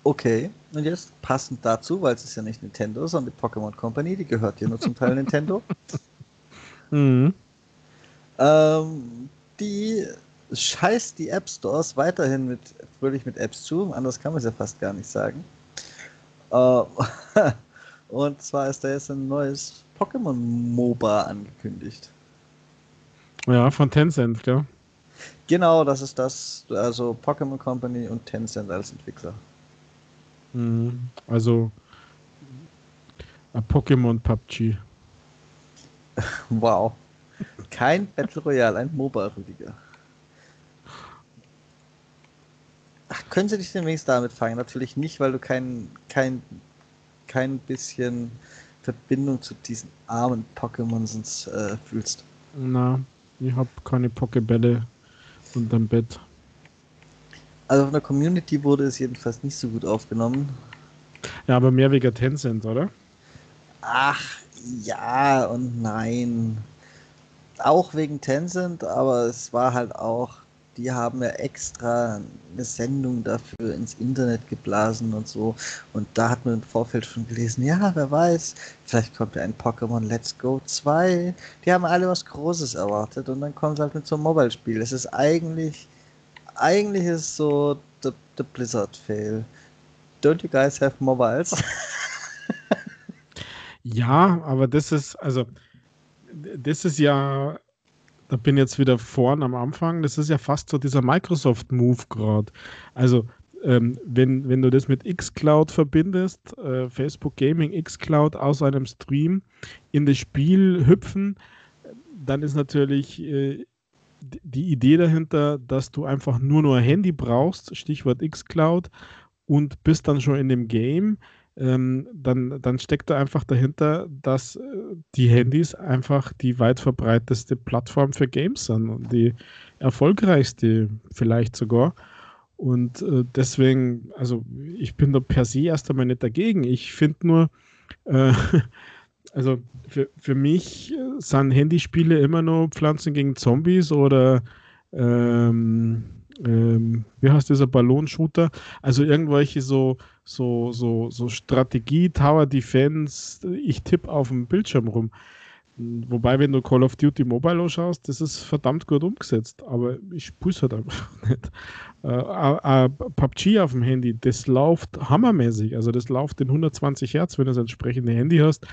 Okay, und jetzt passend dazu, weil es ist ja nicht Nintendo, sondern die Pokémon Company, die gehört ja nur zum Teil Nintendo. Mhm. Ähm, die scheißt die App Stores weiterhin mit, fröhlich mit Apps zu, anders kann man es ja fast gar nicht sagen. Äh, und zwar ist da jetzt ein neues Pokémon MOBA angekündigt. Ja, von Tencent, gell? Genau, das ist das. Also Pokémon Company und Tencent als Entwickler. Mhm. Also Pokémon PUBG. Wow. Kein Battle Royale, ein MOBA, Rüdiger. Ach, können sie dich demnächst damit fangen. Natürlich nicht, weil du kein, kein, kein bisschen Verbindung zu diesen armen Pokémons äh, fühlst. Na, ich habe keine Pokebälle unterm Bett. Also von der Community wurde es jedenfalls nicht so gut aufgenommen. Ja, aber mehr wegen Tencent, oder? Ach, ja und nein. Auch wegen Tencent, aber es war halt auch, die haben ja extra eine Sendung dafür ins Internet geblasen und so. Und da hat man im Vorfeld schon gelesen, ja, wer weiß, vielleicht kommt ja ein Pokémon Let's Go 2. Die haben alle was Großes erwartet und dann kommen sie halt mit so einem Mobile-Spiel. Es ist eigentlich, eigentlich ist so the, the Blizzard-Fail. Don't you guys have mobiles? ja, aber das ist, also, das ist ja, da bin jetzt wieder vorn am Anfang, das ist ja fast so dieser Microsoft-Move gerade. Also, ähm, wenn, wenn du das mit xCloud verbindest, äh, Facebook Gaming, xCloud aus einem Stream in das Spiel hüpfen, dann ist natürlich äh, die Idee dahinter, dass du einfach nur nur Handy brauchst, Stichwort xCloud, und bist dann schon in dem Game, ähm, dann, dann steckt da einfach dahinter, dass äh, die Handys einfach die weit verbreiteste Plattform für Games sind und die erfolgreichste vielleicht sogar. Und äh, deswegen, also ich bin da per se erst einmal nicht dagegen. Ich finde nur, äh, also für, für mich sind Handyspiele immer noch Pflanzen gegen Zombies oder ähm, ähm, wie heißt dieser Ballonshooter? Also irgendwelche so, so, so, so Strategie, Tower Defense, ich tippe auf dem Bildschirm rum. Wobei, wenn du Call of Duty Mobile anschaust, das ist verdammt gut umgesetzt, aber ich spiele es halt einfach nicht. Äh, äh, PUBG auf dem Handy, das läuft hammermäßig, also das läuft in 120 Hertz, wenn du das entsprechende Handy hast.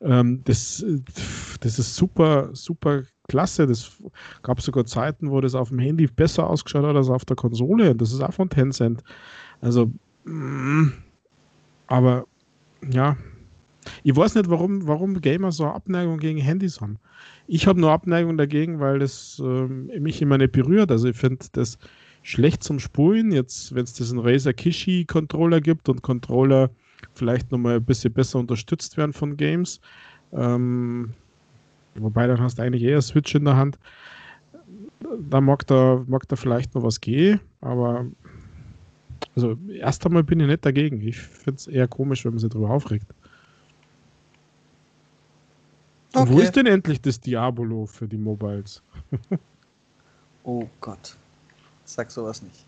Ähm, das, das ist super, super klasse. Das gab sogar Zeiten, wo das auf dem Handy besser ausgeschaut hat als auf der Konsole. Und das ist auch von Tencent. Also, aber ja, ich weiß nicht, warum, warum Gamer so eine Abneigung gegen Handys haben. Ich habe nur Abneigung dagegen, weil das äh, mich immer nicht berührt. Also ich finde das schlecht zum Spulen. Jetzt, wenn es diesen Razer Kishi Controller gibt und Controller vielleicht nochmal ein bisschen besser unterstützt werden von Games, ähm, Wobei, dann hast du eigentlich eher Switch in der Hand. Da mag da, mag da vielleicht noch was gehen, aber also erst einmal bin ich nicht dagegen. Ich finde es eher komisch, wenn man sich darüber aufregt. Okay. Wo ist denn endlich das Diabolo für die Mobiles? oh Gott. Sag sowas nicht.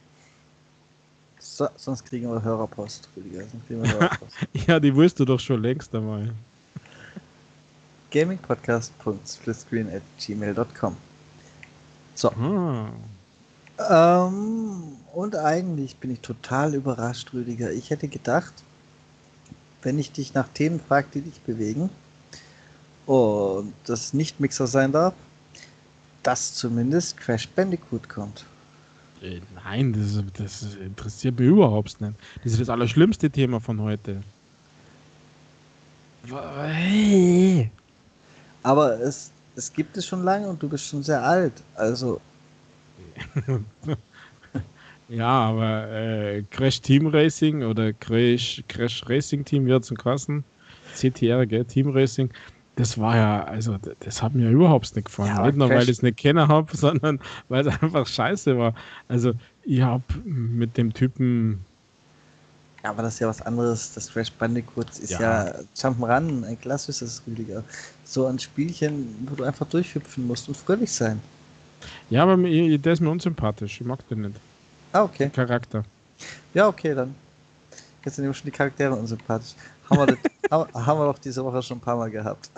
So, sonst kriegen wir Hörerpost, Rüdiger. Wir Hörerpost. ja, die du doch schon längst einmal gamingpodcast.splitscreen@gmail.com. So. Hm. Ähm, und eigentlich bin ich total überrascht, Rüdiger. Ich hätte gedacht, wenn ich dich nach Themen frage, die dich bewegen und das nicht Mixer sein darf, dass zumindest Crash Bandicoot kommt. Äh, nein, das, das interessiert mich überhaupt nicht. Das ist das allerschlimmste Thema von heute. Hey. Aber es, es gibt es schon lange und du bist schon sehr alt. Also. ja, aber äh, Crash Team Racing oder Crash, Crash Racing Team wird zum Kassen. CTR, gell, Team Racing. Das war ja, also das hat mir überhaupt nicht gefallen. Ja, nicht nur, Crash weil ich es nicht kennen habe, sondern weil es einfach scheiße war. Also ich habe mit dem Typen ja, aber das ist ja was anderes. Das Crash Bandicoot ist ja, ja Jump'n'Run, ein klassisches Rüdiger. So ein Spielchen, wo du einfach durchhüpfen musst und fröhlich sein. Ja, aber der ist mir unsympathisch. Ich mag den nicht. Ah, okay. Charakter. Ja, okay, dann. Jetzt sind schon die Charaktere unsympathisch. Haben wir, das, haben wir doch diese Woche schon ein paar Mal gehabt.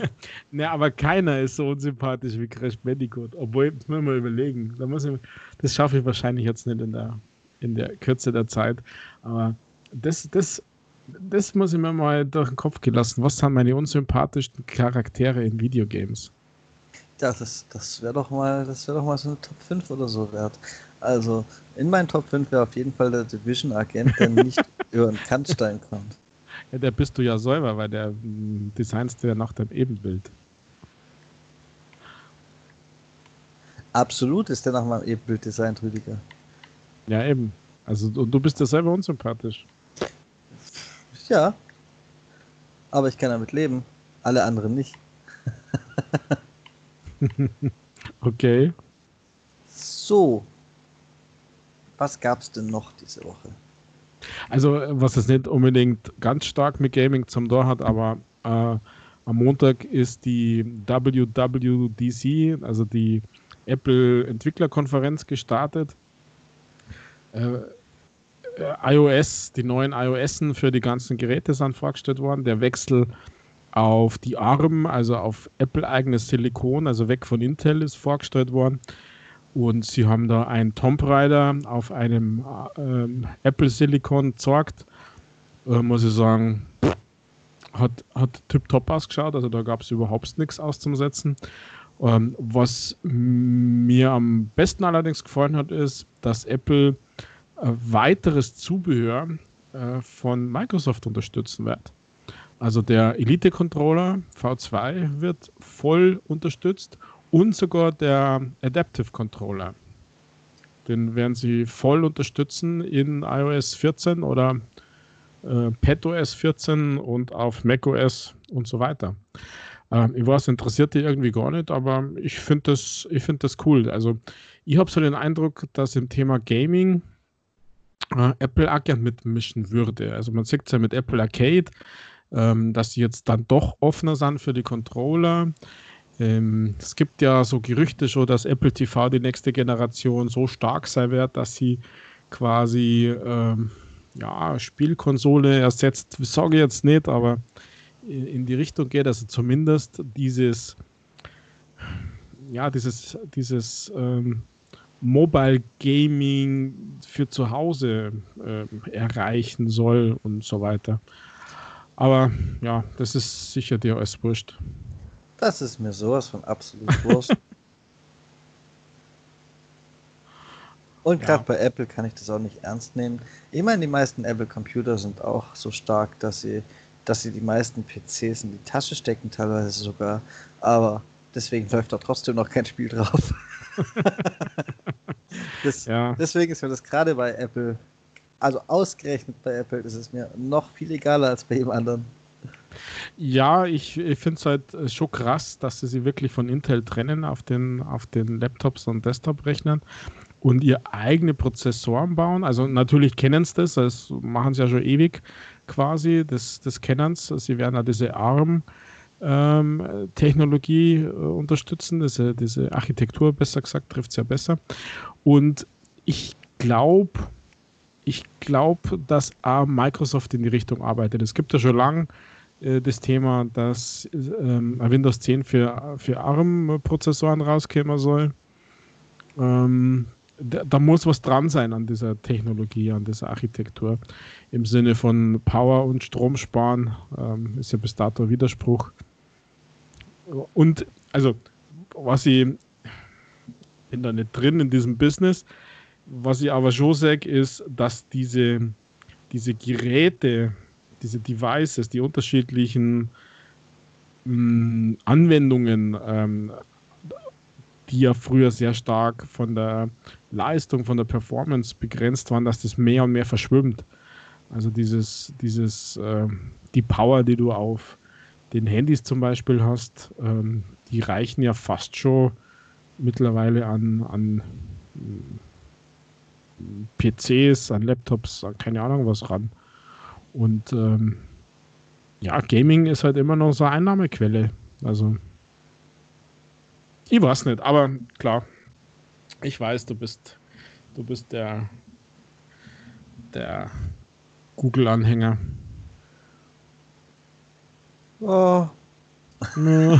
ne, aber keiner ist so unsympathisch wie Crash Bandicoot. Obwohl, müssen wir mal überlegen. Da muss ich, das schaffe ich wahrscheinlich jetzt nicht in der in der Kürze der Zeit. Aber das, das, das muss ich mir mal durch den Kopf gelassen. Was sind meine unsympathischsten Charaktere in Videogames? Ja, das, das wäre doch mal, das wäre doch mal so eine Top 5 oder so wert. Also, in meinen Top 5 wäre auf jeden Fall der Division-Agent, der nicht über den Kantstein kommt. Ja, der bist du ja selber, weil der hm, designst du ja nach deinem Ebenbild. Absolut ist der nach meinem Ebenbild designt, Rüdiger. Ja, eben. Also du, du bist ja selber unsympathisch. Ja. Aber ich kann damit leben. Alle anderen nicht. okay. So. Was gab's denn noch diese Woche? Also, was es nicht unbedingt ganz stark mit Gaming zum Tor hat, aber äh, am Montag ist die WWDC, also die Apple Entwicklerkonferenz gestartet. Äh, iOS, die neuen iOS für die ganzen Geräte sind vorgestellt worden. Der Wechsel auf die ARM, also auf Apple eigenes Silikon, also weg von Intel, ist vorgestellt worden. Und sie haben da einen Tomb Raider auf einem äh, Apple Silicon gezeigt. Äh, muss ich sagen, hat, hat tipptopp ausgeschaut. Also da gab es überhaupt nichts auszusetzen. Ähm, was mir am besten allerdings gefallen hat, ist, dass Apple äh, weiteres Zubehör äh, von Microsoft unterstützen wird. Also der Elite-Controller V2 wird voll unterstützt und sogar der Adaptive Controller. Den werden sie voll unterstützen in iOS 14 oder äh, PadOS 14 und auf macOS und so weiter. Äh, ich weiß, interessiert die irgendwie gar nicht, aber ich finde das, find das cool. Also ich habe so den Eindruck, dass im Thema Gaming äh, Apple auch gern mitmischen würde. Also man sieht es ja mit Apple Arcade, ähm, dass sie jetzt dann doch offener sind für die Controller. Ähm, es gibt ja so Gerüchte schon, dass Apple TV die nächste Generation so stark sein wird, dass sie quasi ähm, ja, Spielkonsole ersetzt. Ich sage jetzt nicht, aber in, in, die Richtung geht, also zumindest dieses ja, dieses, dieses ähm, Mobile Gaming für zu Hause äh, erreichen soll und so weiter. Aber ja, das ist sicher dir alles wurscht. Das ist mir sowas von absolut wurscht. Und gerade ja. bei Apple kann ich das auch nicht ernst nehmen. Ich meine, die meisten Apple-Computer sind auch so stark, dass sie, dass sie die meisten PCs in die Tasche stecken, teilweise sogar. Aber deswegen läuft da trotzdem noch kein Spiel drauf. das, ja. Deswegen ist mir das gerade bei Apple, also ausgerechnet bei Apple, ist es mir noch viel egaler als bei jedem anderen. Ja, ich, ich finde es halt schon krass, dass sie sie wirklich von Intel trennen auf den, auf den Laptops und Desktop-Rechnern und ihr eigene Prozessoren bauen. Also natürlich kennen sie das, das machen sie ja schon ewig quasi, das, das kennen sie. Werden ja diese ARM ähm, äh, unterstützen, diese, diese Architektur, besser gesagt, trifft es ja besser. Und ich glaube, ich glaube, dass auch Microsoft in die Richtung arbeitet. Es gibt ja schon lange äh, das Thema, dass ähm, Windows 10 für, für ARM-Prozessoren rauskommen soll. Ähm, da, da, muss was dran sein an dieser Technologie, an dieser Architektur. Im Sinne von Power und Strom sparen ähm, ist ja bis dato Widerspruch. Und also, was ich bin da nicht drin in diesem Business, was ich aber schon sage, ist, dass diese, diese Geräte, diese Devices, die unterschiedlichen mh, mm, Anwendungen, ähm, die ja früher sehr stark von der Leistung, von der Performance begrenzt waren, dass das mehr und mehr verschwimmt. Also dieses, dieses, äh, die Power, die du auf den Handys zum Beispiel hast, ähm, die reichen ja fast schon mittlerweile an, an PCs, an Laptops, an keine Ahnung was ran. Und ähm, ja, Gaming ist halt immer noch so eine Einnahmequelle. Also, ich weiß nicht, aber klar, ich weiß, du bist, du bist der, der Google-Anhänger. Oh.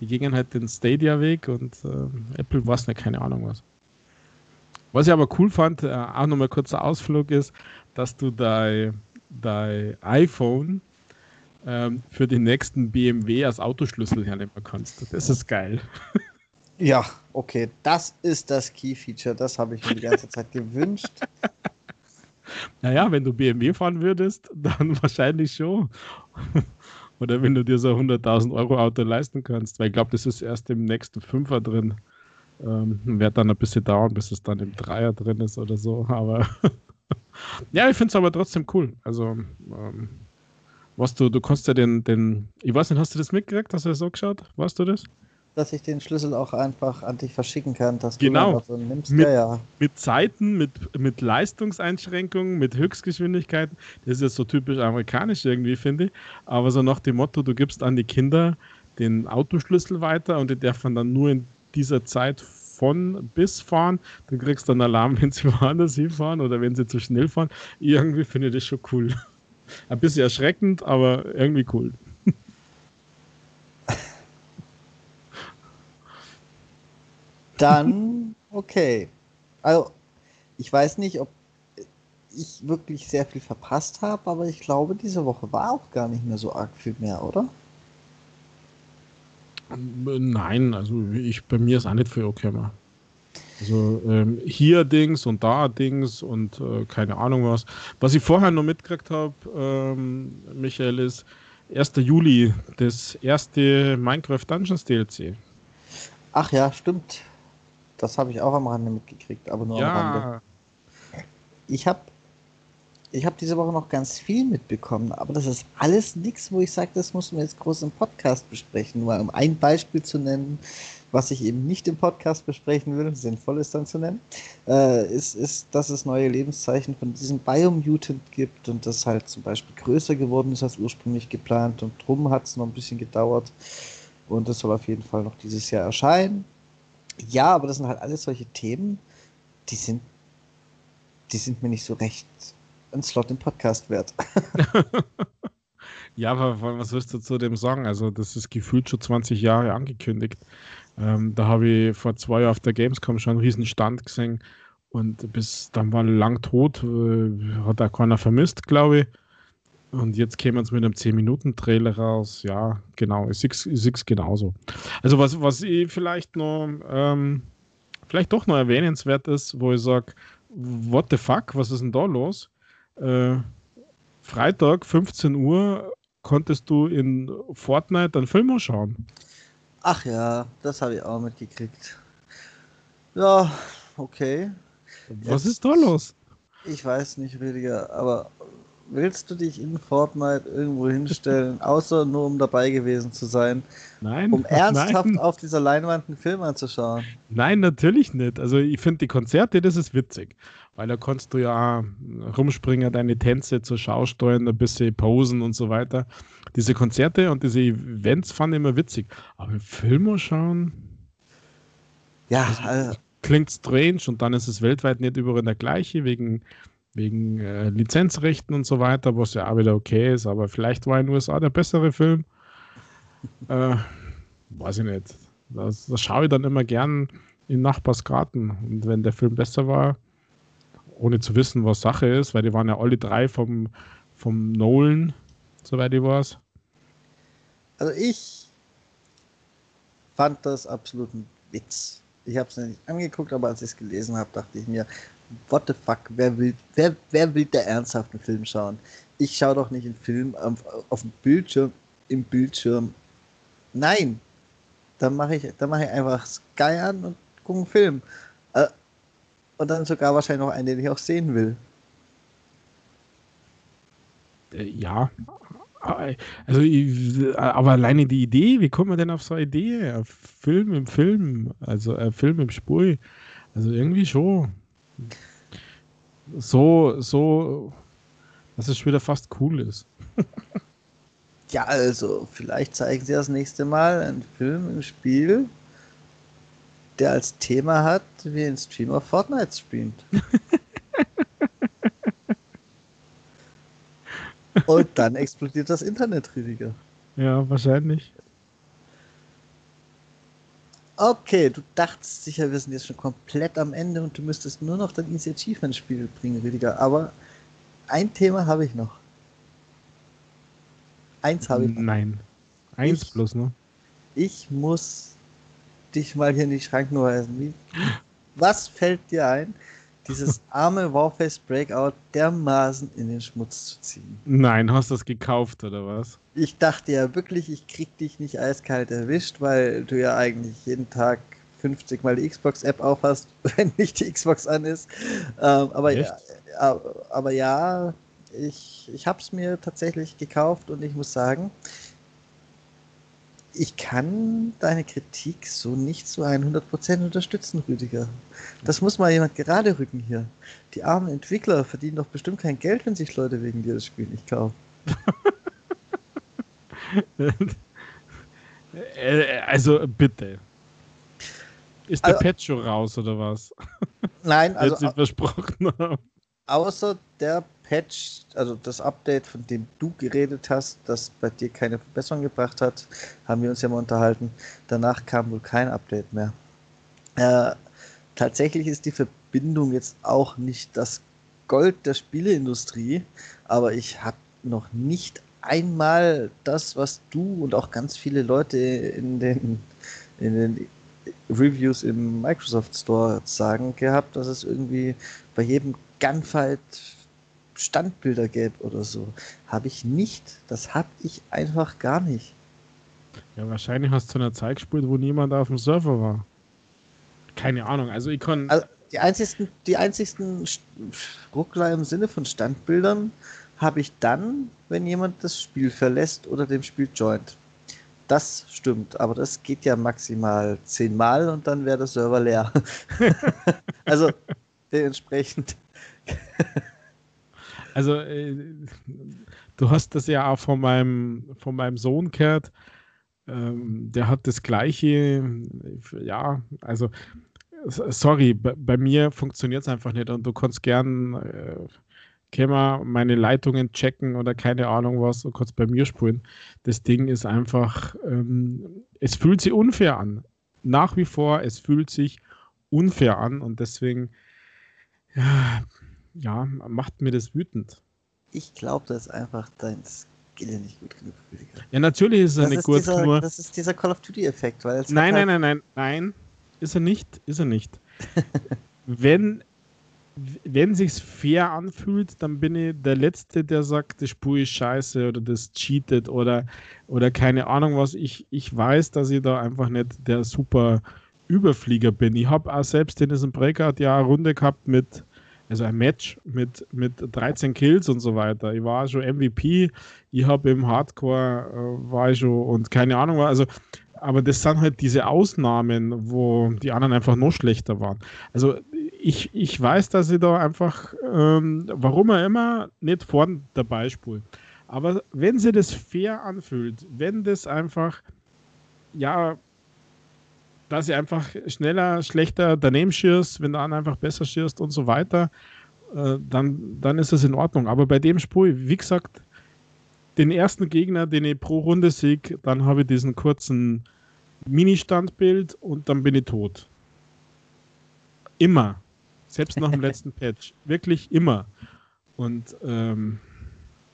Die gingen halt den Stadia-Weg und äh, Apple weiß nicht, keine Ahnung was. Was ich aber cool fand, äh, auch nochmal kurzer Ausflug ist, dass du dein, dein iPhone ähm, für den nächsten BMW als Autoschlüssel hernehmen kannst. Das ist geil. Ja, okay, das ist das Key-Feature. Das habe ich mir die ganze Zeit gewünscht. Naja, wenn du BMW fahren würdest, dann wahrscheinlich schon. Oder wenn du dir so ein 100.000 Euro Auto leisten kannst, weil ich glaube, das ist erst im nächsten Fünfer drin. Ähm, wird dann ein bisschen dauern, bis es dann im Dreier drin ist oder so. Aber ja, ich finde es aber trotzdem cool. Also, ähm, was du, du kannst ja den, den, ich weiß nicht, hast du das mitgekriegt? Hast du das so geschaut? Weißt du das? Dass ich den Schlüssel auch einfach an dich verschicken kann, dass genau. du so nimmst. Mit, ja, ja. mit Zeiten, mit, mit Leistungseinschränkungen, mit Höchstgeschwindigkeiten. Das ist ja so typisch amerikanisch irgendwie, finde ich. Aber so nach dem Motto, du gibst an die Kinder den Autoschlüssel weiter und die dürfen dann nur in dieser Zeit von bis fahren. Du kriegst dann Alarm, wenn sie woanders hinfahren oder wenn sie zu schnell fahren. Irgendwie finde ich das schon cool. Ein bisschen erschreckend, aber irgendwie cool. Dann, okay. Also, ich weiß nicht, ob ich wirklich sehr viel verpasst habe, aber ich glaube, diese Woche war auch gar nicht mehr so arg viel mehr, oder? Nein, also ich, bei mir ist auch nicht viel gekommen. Also ähm, hier Dings und da Dings und äh, keine Ahnung was. Was ich vorher noch mitgekriegt habe, ähm, Michael, ist 1. Juli, das erste Minecraft Dungeons DLC. Ach ja, stimmt. Das habe ich auch am Rande mitgekriegt, aber nur ja. am Rande. Ich habe ich habe diese Woche noch ganz viel mitbekommen, aber das ist alles nichts, wo ich sage, das muss man jetzt groß im Podcast besprechen. Nur um ein Beispiel zu nennen, was ich eben nicht im Podcast besprechen will, sinnvoll ist dann zu nennen, äh, ist, ist, dass es neue Lebenszeichen von diesem Biomutant gibt und das halt zum Beispiel größer geworden ist als ursprünglich geplant und drum hat es noch ein bisschen gedauert und das soll auf jeden Fall noch dieses Jahr erscheinen. Ja, aber das sind halt alles solche Themen, die sind, die sind mir nicht so recht ein Slot im Podcast wert. ja, aber was wirst du zu dem sagen? Also, das ist gefühlt schon 20 Jahre angekündigt. Ähm, da habe ich vor zwei Jahren auf der Gamescom schon einen riesen Stand gesehen und bis dann war lang tot, äh, hat auch keiner vermisst, glaube ich. Und jetzt kämen wir uns mit einem 10-Minuten-Trailer raus. Ja, genau, sehe es genauso. Also, was, was ich vielleicht noch, ähm, vielleicht doch noch erwähnenswert ist, wo ich sage, what the fuck, was ist denn da los? Äh, Freitag, 15 Uhr, konntest du in Fortnite einen Film schauen. Ach ja, das habe ich auch mitgekriegt. Ja, okay. Was Jetzt, ist da los? Ich weiß nicht, Rüdiger, aber willst du dich in Fortnite irgendwo hinstellen, außer nur um dabei gewesen zu sein? Nein. Um ernsthaft nein. auf dieser Leinwand einen Film anzuschauen? Nein, natürlich nicht. Also ich finde die Konzerte, das ist witzig. Weil da kannst du ja rumspringen, deine Tänze zur Schau steuern, ein bisschen posen und so weiter. Diese Konzerte und diese Events fand ich immer witzig. Aber Filme schauen. Ja, also, klingt strange und dann ist es weltweit nicht überall der gleiche, wegen, wegen äh, Lizenzrechten und so weiter, was ja auch wieder okay ist. Aber vielleicht war in den USA der bessere Film. äh, weiß ich nicht. Das, das schaue ich dann immer gern in Nachbarsgarten. Und wenn der Film besser war, ohne zu wissen, was Sache ist, weil die waren ja alle drei vom, vom Nolan, soweit ich weiß. Also ich fand das absolut ein Witz. Ich habe es nicht angeguckt, aber als ich es gelesen habe, dachte ich mir, what the fuck, wer will, wer, wer will der ernsthaft einen Film schauen? Ich schaue doch nicht einen Film auf, auf dem Bildschirm, im Bildschirm. Nein, dann mache ich, dann mache ich einfach Sky an und gucke einen Film. Und dann sogar wahrscheinlich noch einen, den ich auch sehen will. Äh, ja. Also, aber alleine die Idee, wie kommt man denn auf so eine Idee? Film im Film, also äh, Film im Spur. Also irgendwie schon. So, so, dass es schon wieder fast cool ist. ja, also, vielleicht zeigen sie das nächste Mal einen Film im Spiel, der als Thema hat, wie ein Streamer Fortnite streamt. Und dann explodiert das Internet, Rüdiger. Ja, wahrscheinlich. Okay, du dachtest sicher, wir sind jetzt schon komplett am Ende und du müsstest nur noch dein Easy Achievement Spiel bringen, Rüdiger. Aber ein Thema habe ich noch. Eins habe ich. Noch. Nein. Eins ich, bloß, ne? Ich muss dich mal hier in die Schranken weisen. Wie, was fällt dir ein, dieses arme Warface Breakout dermaßen in den Schmutz zu ziehen? Nein, hast du das gekauft oder was? Ich dachte ja wirklich, ich krieg dich nicht eiskalt erwischt, weil du ja eigentlich jeden Tag 50 Mal die Xbox-App aufhast, wenn nicht die Xbox an ist. Ähm, aber, ja, aber ja, ich, ich habe es mir tatsächlich gekauft und ich muss sagen, ich kann deine Kritik so nicht zu 100% unterstützen, Rüdiger. Das muss mal jemand gerade rücken hier. Die armen Entwickler verdienen doch bestimmt kein Geld, wenn sich Leute wegen dir das Spiel nicht kaufen. Äh, also bitte. Ist der also, Patch schon raus oder was? Nein, also. Sie versprochen haben. Außer der Patch, also das Update, von dem du geredet hast, das bei dir keine Verbesserung gebracht hat, haben wir uns ja mal unterhalten. Danach kam wohl kein Update mehr. Äh, tatsächlich ist die Verbindung jetzt auch nicht das Gold der Spieleindustrie, aber ich habe noch nicht einmal das, was du und auch ganz viele Leute in den, in den Reviews im Microsoft Store sagen gehabt, dass es irgendwie bei jedem Gunfight Standbilder gäbe oder so. Habe ich nicht. Das habe ich einfach gar nicht. Ja, wahrscheinlich hast du zu einer Zeit gespielt, wo niemand auf dem Server war. Keine Ahnung. Also ich kann. Also die einzigsten, die einzigsten Ruckler im Sinne von Standbildern habe ich dann, wenn jemand das Spiel verlässt oder dem Spiel joint. Das stimmt, aber das geht ja maximal zehnmal und dann wäre der Server leer. also dementsprechend. also äh, du hast das ja auch von meinem, von meinem Sohn gehört. Ähm, der hat das gleiche, ja, also sorry, bei, mir funktioniert es einfach nicht und du kannst gern äh, wir meine Leitungen checken oder keine Ahnung was und kurz bei mir spulen. Das Ding ist einfach, ähm, es fühlt sich unfair an. Nach wie vor, es fühlt sich unfair an und deswegen, ja, ja macht mir das wütend. Ich glaube, das ist einfach dein Skill nicht gut genug. Ja, natürlich ist er das nicht ist gut, dieser, nur. Das ist dieser Call of Duty-Effekt. Nein, nein, halt nein, nein, nein, ist er nicht, ist er nicht. Wenn wenn sich's fair anfühlt, dann bin ich der Letzte, der sagt, das Spiel ist scheiße oder das cheatet oder, oder keine Ahnung was. Ich, ich weiß, dass ich da einfach nicht der super Überflieger bin. Ich habe auch selbst in diesem Breakout ja eine Runde gehabt mit, also ein Match mit, mit 13 Kills und so weiter. Ich war schon MVP, ich habe im Hardcore, äh, war ich schon und keine Ahnung, also aber das sind halt diese Ausnahmen, wo die anderen einfach noch schlechter waren. Also ich, ich weiß, dass ich da einfach, ähm, warum er immer, nicht vorn dabei spult. Aber wenn sie das fair anfühlt, wenn das einfach, ja, dass sie einfach schneller, schlechter daneben schießt, wenn der andere einfach besser schießt und so weiter, äh, dann, dann ist das in Ordnung. Aber bei dem Spur, wie gesagt, den ersten Gegner, den ich pro Runde sieg, dann habe ich diesen kurzen Mini-Standbild und dann bin ich tot. Immer. Selbst nach dem letzten Patch. Wirklich immer. Und ähm,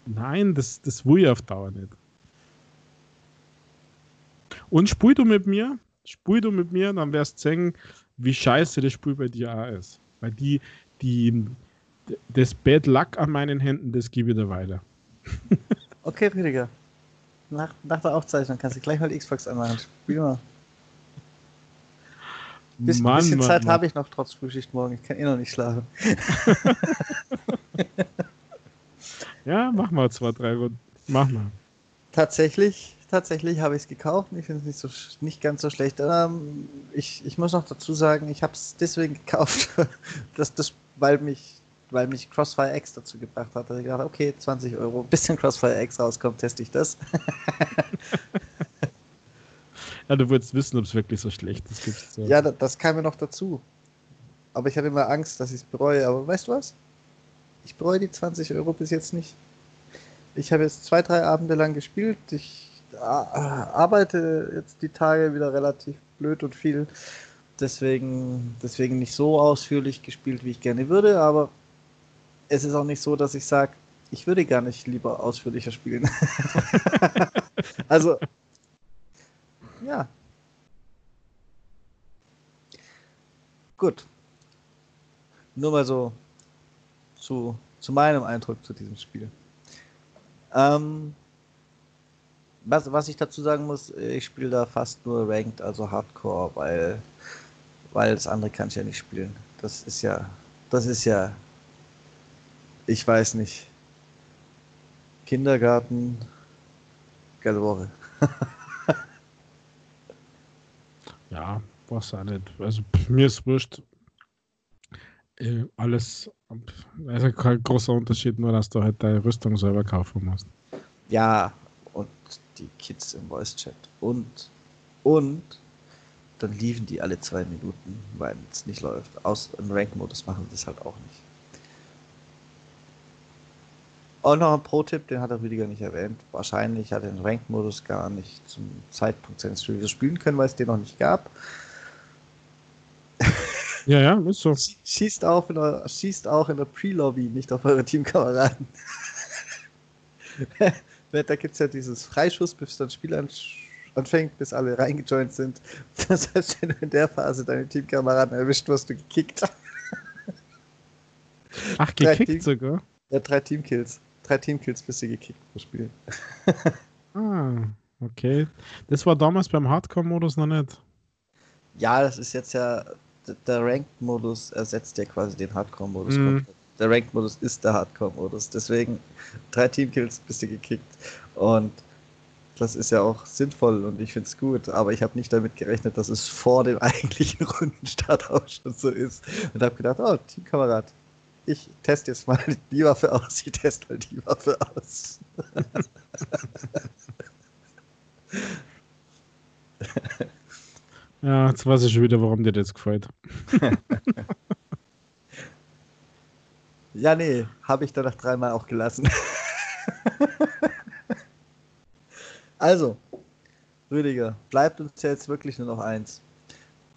nein, das, das will ich auf Dauer nicht. Und spul du mit mir, spul du mit mir, dann wirst du sehen, wie scheiße das Spiel bei dir auch ist. Weil die, die, das Bad Luck an meinen Händen, das gebe ich dir weiter. okay, Rüdiger. Nach, nach der Aufzeichnung kannst du gleich mal die Xbox anmachen. Spiel mal. Ein Mann, bisschen Zeit habe ich noch trotz Frühschicht morgen. Ich kann eh noch nicht schlafen. ja, mach mal zwei, drei Runden. Mach mal. Tatsächlich, tatsächlich habe ich es gekauft. Ich finde es nicht, so, nicht ganz so schlecht. Ähm, ich, ich muss noch dazu sagen, ich habe es deswegen gekauft, dass das, weil mich weil mich Crossfire X dazu gebracht hat. Da ich gedacht, okay, 20 Euro, bisschen Crossfire X rauskommt, teste ich das. Ja, du würdest wissen, ob es wirklich so schlecht ist. Gibt's so. Ja, das, das kam mir noch dazu. Aber ich hatte immer Angst, dass ich es bereue. Aber weißt du was? Ich bereue die 20 Euro bis jetzt nicht. Ich habe jetzt zwei, drei Abende lang gespielt. Ich arbeite jetzt die Tage wieder relativ blöd und viel. Deswegen, deswegen nicht so ausführlich gespielt, wie ich gerne würde. Aber es ist auch nicht so, dass ich sage, ich würde gar nicht lieber ausführlicher spielen. also ja. Gut. Nur mal so zu, zu meinem Eindruck zu diesem Spiel. Ähm, was, was ich dazu sagen muss, ich spiele da fast nur Ranked, also Hardcore, weil weil das andere kann ich ja nicht spielen. Das ist ja, das ist ja, ich weiß nicht, Kindergarten, geile Woche. ja, was auch nicht. Also mir ist wurscht. Äh, alles, also kein großer Unterschied, nur dass du halt deine Rüstung selber kaufen musst. Ja, und die Kids im Voice Chat. Und, und dann liefen die alle zwei Minuten, weil es nicht läuft. Aus im Rank-Modus machen sie das halt auch nicht. Und noch ein Pro-Tipp, den hat der Rüdiger nicht erwähnt. Wahrscheinlich hat er den Rank-Modus gar nicht zum Zeitpunkt seines Studios spielen können, weil es den noch nicht gab. Ja, ja, ist so. Schießt auch in der, schießt auch in der Pre-Lobby, nicht auf eure Teamkameraden. Da gibt es ja dieses Freischuss, bis das Spiel anfängt, bis alle reingejoint sind. Das heißt, wenn du in der Phase deine Teamkameraden erwischt, wirst du gekickt. Ach, gekickt Team, sogar? Ja, drei Teamkills. Drei Teamkills bist du gekickt pro Spiel. ah, okay. Das war damals beim Hardcore-Modus noch nicht. Ja, das ist jetzt ja der Ranked-Modus ersetzt ja quasi den Hardcore-Modus. Mm. Der Ranked-Modus ist der Hardcore-Modus. Deswegen drei Teamkills bist du gekickt. Und das ist ja auch sinnvoll und ich finde es gut, aber ich habe nicht damit gerechnet, dass es vor dem eigentlichen Rundenstart auch schon so ist. Und habe gedacht, oh, Teamkamerad, ich teste jetzt mal die Waffe aus, ich teste mal die Waffe aus. Ja, jetzt weiß ich schon wieder, warum dir das gefällt. ja, nee, habe ich danach dreimal auch gelassen. also, Rüdiger, bleibt uns jetzt wirklich nur noch eins.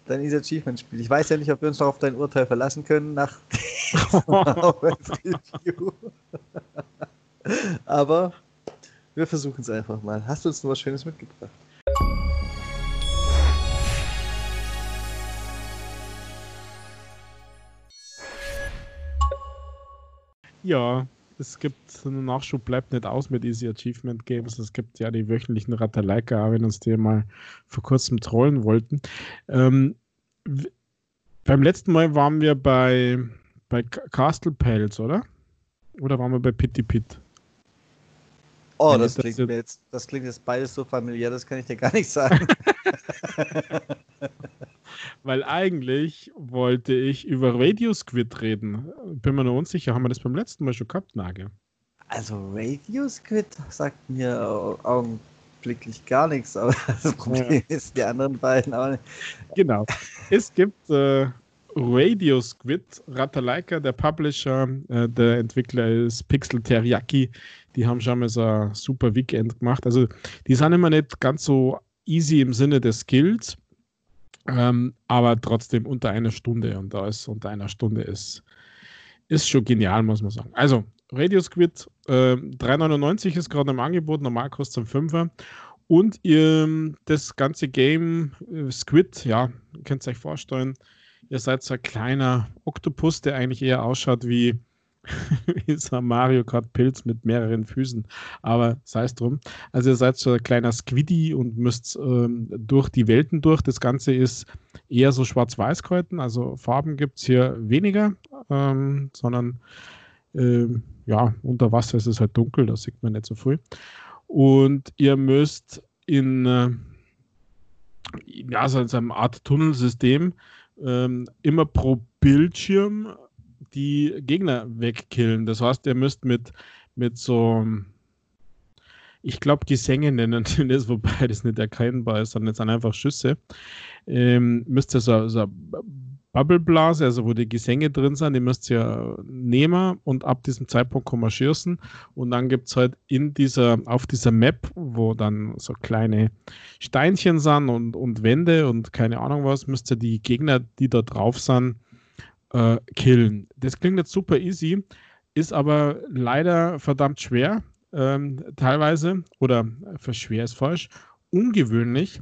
Dein Easy Achievement Spiel. Ich weiß ja nicht, ob wir uns noch auf dein Urteil verlassen können nach Review. Aber wir versuchen es einfach mal. Hast du uns noch was Schönes mitgebracht? Ja, es gibt einen Nachschub, bleibt nicht aus mit Easy Achievement Games. Es gibt ja die wöchentlichen Rattaleika, wenn uns die mal vor kurzem trollen wollten. Ähm, beim letzten Mal waren wir bei, bei Castle Pals, oder? Oder waren wir bei Pitty Pit? Oh, das klingt, das, jetzt, das klingt jetzt beides so familiär, das kann ich dir gar nicht sagen. Weil eigentlich wollte ich über Radio Squid reden. Bin mir nur unsicher, haben wir das beim letzten Mal schon gehabt, Nage? Also Radio Squid sagt mir augenblicklich gar nichts, aber das Problem ja. ist die anderen beiden auch nicht. Genau. Es gibt äh, Radio Squid, Ratalaika, der Publisher, äh, der Entwickler ist Pixel Teriyaki. Die haben schon mal so ein super Weekend gemacht. Also die sind immer nicht ganz so easy im Sinne des Skills, ähm, aber trotzdem unter einer Stunde. Und da ist unter einer Stunde ist, ist schon genial, muss man sagen. Also, Radio Squid äh, 3,99 ist gerade im Angebot, normal kostet es 5 Und ihr, das ganze Game äh, Squid, ja, könnt ihr euch vorstellen, ihr seid so ein kleiner Oktopus, der eigentlich eher ausschaut wie so ein Mario Kart Pilz mit mehreren Füßen. Aber sei es drum. Also ihr seid so ein kleiner Squiddy und müsst ähm, durch die Welten durch. Das Ganze ist eher so schwarz-weiß gehalten. Also Farben gibt es hier weniger, ähm, sondern ähm, ja, unter Wasser ist es halt dunkel, da sieht man nicht so früh. Und ihr müsst in äh, ja, so einem Art Tunnelsystem ähm, immer pro Bildschirm die Gegner wegkillen. Das heißt, ihr müsst mit, mit so, ich glaube, Gesänge nennen das, wobei das nicht erkennbar ist, sondern es sind einfach Schüsse. Ähm, müsst ihr so, so Bubbleblase, also wo die Gesänge drin sind, die müsst ihr nehmen und ab diesem Zeitpunkt kann schießen. Und dann gibt es halt in dieser, auf dieser Map, wo dann so kleine Steinchen sind und, und Wände und keine Ahnung was, müsst ihr die Gegner, die da drauf sind, äh, killen. Das klingt jetzt super easy, ist aber leider verdammt schwer, ähm, teilweise, oder für schwer ist falsch, ungewöhnlich,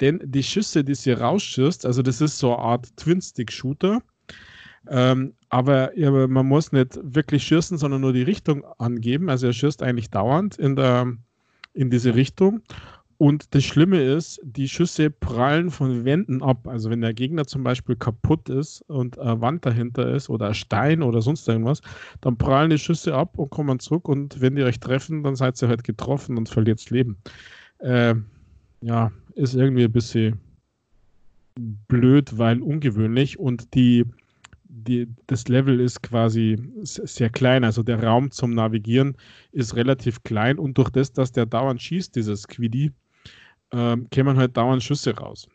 denn die Schüsse, die sie rausschießt, also das ist so eine Art Twin-Stick-Shooter, ähm, aber ja, man muss nicht wirklich schießen, sondern nur die Richtung angeben. Also er schießt eigentlich dauernd in, der, in diese Richtung und das Schlimme ist, die Schüsse prallen von Wänden ab. Also wenn der Gegner zum Beispiel kaputt ist und eine Wand dahinter ist oder ein Stein oder sonst irgendwas, dann prallen die Schüsse ab und kommen zurück und wenn die euch treffen, dann seid ihr halt getroffen und verliert das Leben. Äh, ja, ist irgendwie ein bisschen blöd, weil ungewöhnlich und die, die, das Level ist quasi sehr klein. Also der Raum zum Navigieren ist relativ klein und durch das, dass der dauernd schießt, dieses Quidi, ähm, kämen halt dauernd Schüsse raus.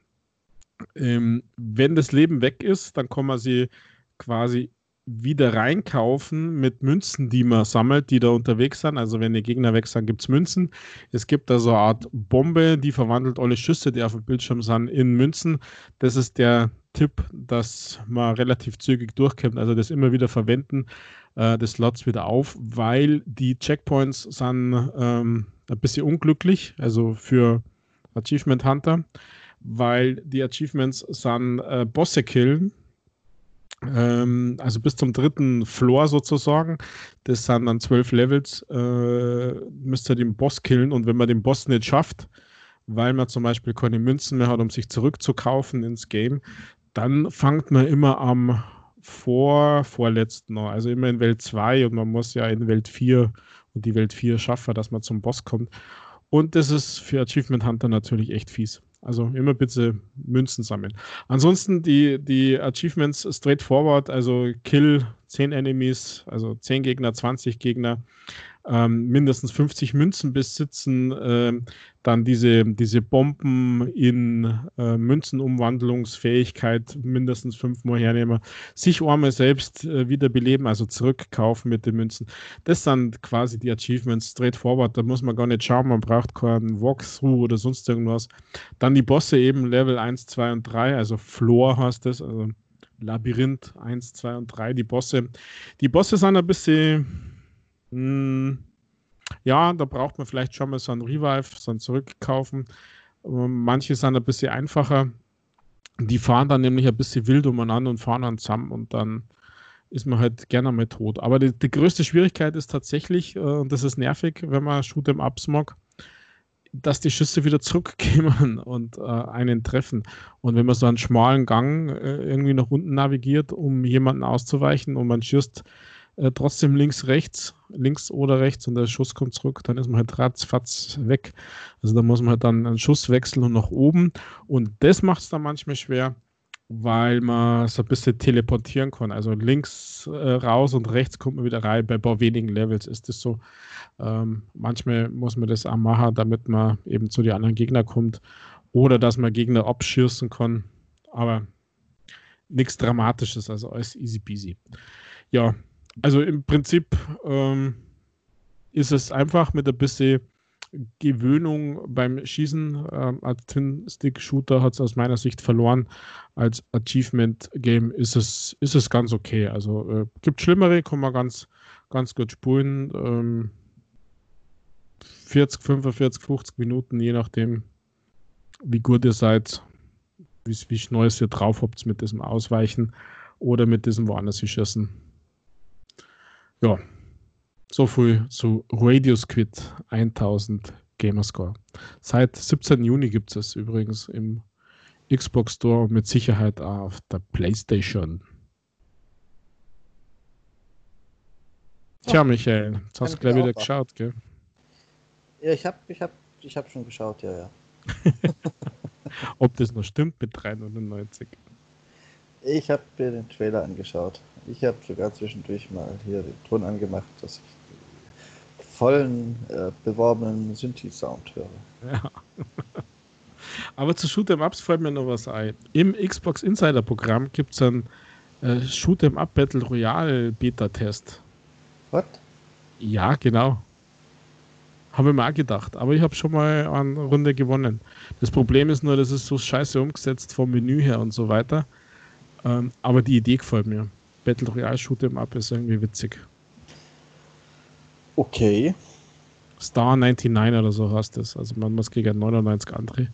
Ähm, wenn das Leben weg ist, dann kann man sie quasi wieder reinkaufen mit Münzen, die man sammelt, die da unterwegs sind. Also wenn die Gegner weg sind, gibt es Münzen. Es gibt da so eine Art Bombe, die verwandelt alle Schüsse, die auf dem Bildschirm sind, in Münzen. Das ist der Tipp, dass man relativ zügig durchkommt. Also das immer wieder verwenden, äh, des Slots wieder auf, weil die Checkpoints sind ähm, ein bisschen unglücklich. Also für Achievement Hunter, weil die Achievements sind äh, Bosse killen. Ähm, also bis zum dritten Floor sozusagen. Das sind dann zwölf Levels. Äh, müsst ihr den Boss killen und wenn man den Boss nicht schafft, weil man zum Beispiel keine Münzen mehr hat, um sich zurückzukaufen ins Game, dann fangt man immer am vor, vorletzten an. Also immer in Welt 2 und man muss ja in Welt 4 und die Welt 4 schaffen, dass man zum Boss kommt. Und das ist für Achievement Hunter natürlich echt fies. Also immer bitte Münzen sammeln. Ansonsten die, die Achievements straightforward, also Kill 10 Enemies, also 10 Gegner, 20 Gegner, ähm, mindestens 50 Münzen besitzen, ähm, dann diese, diese Bomben in äh, Münzenumwandlungsfähigkeit mindestens fünfmal hernehmen, sich einmal selbst äh, wiederbeleben, also zurückkaufen mit den Münzen. Das sind quasi die Achievements straightforward, da muss man gar nicht schauen, man braucht keinen Walkthrough oder sonst irgendwas. Dann die Bosse eben Level 1, 2 und 3, also Floor heißt das, also Labyrinth 1, 2 und 3, die Bosse. Die Bosse sind ein bisschen hm, ja, da braucht man vielleicht schon mal so ein Revive, so ein Zurückkaufen. Ähm, manche sind ein bisschen einfacher. Die fahren dann nämlich ein bisschen wild umeinander und fahren dann zusammen und dann ist man halt gerne mal tot. Aber die, die größte Schwierigkeit ist tatsächlich, äh, und das ist nervig, wenn man Shoot em Ups mag, dass die Schüsse wieder zurückkommen und äh, einen treffen. Und wenn man so einen schmalen Gang äh, irgendwie nach unten navigiert, um jemanden auszuweichen und man schießt äh, trotzdem links, rechts, links oder rechts und der Schuss kommt zurück, dann ist man halt ratzfatz weg. Also da muss man halt dann einen Schuss wechseln und nach oben. Und das macht es dann manchmal schwer, weil man so ein bisschen teleportieren kann. Also links äh, raus und rechts kommt man wieder rein. Bei paar wenigen Levels ist das so. Ähm, manchmal muss man das auch machen, damit man eben zu den anderen Gegnern kommt. Oder dass man Gegner abschießen kann. Aber nichts Dramatisches, also alles easy peasy. Ja, also im Prinzip ähm, ist es einfach mit ein bisschen Gewöhnung beim Schießen. Ähm, als Twin-Stick-Shooter hat es aus meiner Sicht verloren. Als Achievement-Game ist es, ist es ganz okay. Also äh, gibt schlimmere, kann man ganz, ganz gut spulen. Ähm, 40, 45, 50 Minuten, je nachdem, wie gut ihr seid, wie, wie schnell ihr drauf habt mit diesem Ausweichen oder mit diesem woanders schießen. Ja, so viel zu Radio Squid 1000 Gamerscore. Seit 17. Juni gibt es übrigens im Xbox Store und mit Sicherheit auch auf der PlayStation. Tja, Michael, jetzt hast du gleich wieder geschaut, gell? Ja, ich habe ich hab, ich hab schon geschaut, ja, ja. Ob das noch stimmt mit 3,99. Ich habe mir den Trailer angeschaut. Ich habe sogar zwischendurch mal hier den Ton angemacht, dass ich vollen, äh, beworbenen Synthi-Sound höre. Ja. Aber zu Shoot'em Ups fällt mir noch was ein. Im Xbox Insider Programm gibt es einen äh, Shoot'em Up Battle Royale Beta-Test. Was? Ja, genau. Habe ich mir auch gedacht. Aber ich habe schon mal eine Runde gewonnen. Das Problem ist nur, das ist so scheiße umgesetzt vom Menü her und so weiter. Ähm, aber die Idee gefällt mir. Battle Royale Shoot'em Up ist irgendwie witzig. Okay. Star 99 oder so heißt das. Also man muss gegen 99 andere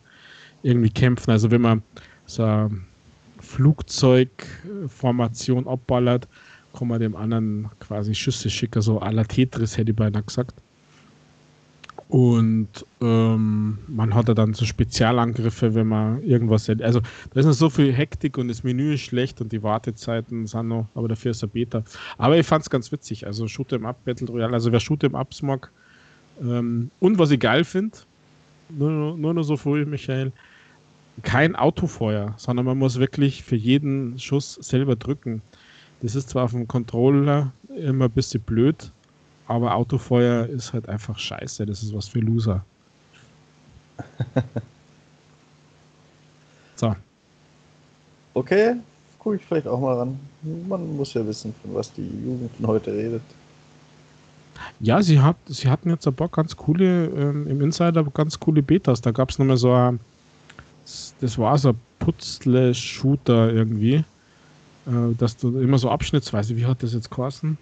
irgendwie kämpfen. Also wenn man so eine Flugzeugformation abballert, kann man dem anderen quasi Schüsse schicken, so à la Tetris hätte ich beinahe gesagt. Und ähm, man hat ja dann so Spezialangriffe, wenn man irgendwas. Also da ist noch so viel Hektik und das Menü ist schlecht und die Wartezeiten sind noch, aber dafür ist er Beta. Aber ich fand es ganz witzig. Also Shoot'em Up Battle Royale, also wer Shoot'em Ups mag. Ähm, und was ich geil finde, nur, nur noch so früh, Michael, kein Autofeuer, sondern man muss wirklich für jeden Schuss selber drücken. Das ist zwar auf dem Controller immer ein bisschen blöd, aber Autofeuer ist halt einfach scheiße. Das ist was für Loser. so. Okay, gucke ich vielleicht auch mal ran. Man muss ja wissen, von was die Jugend von heute redet. Ja, sie, hat, sie hatten jetzt ein paar ganz coole, ähm, im Insider ganz coole Betas. Da gab es nochmal so ein, das war so ein Putzle-Shooter irgendwie, äh, dass du immer so abschnittsweise, wie hat das jetzt geheißen?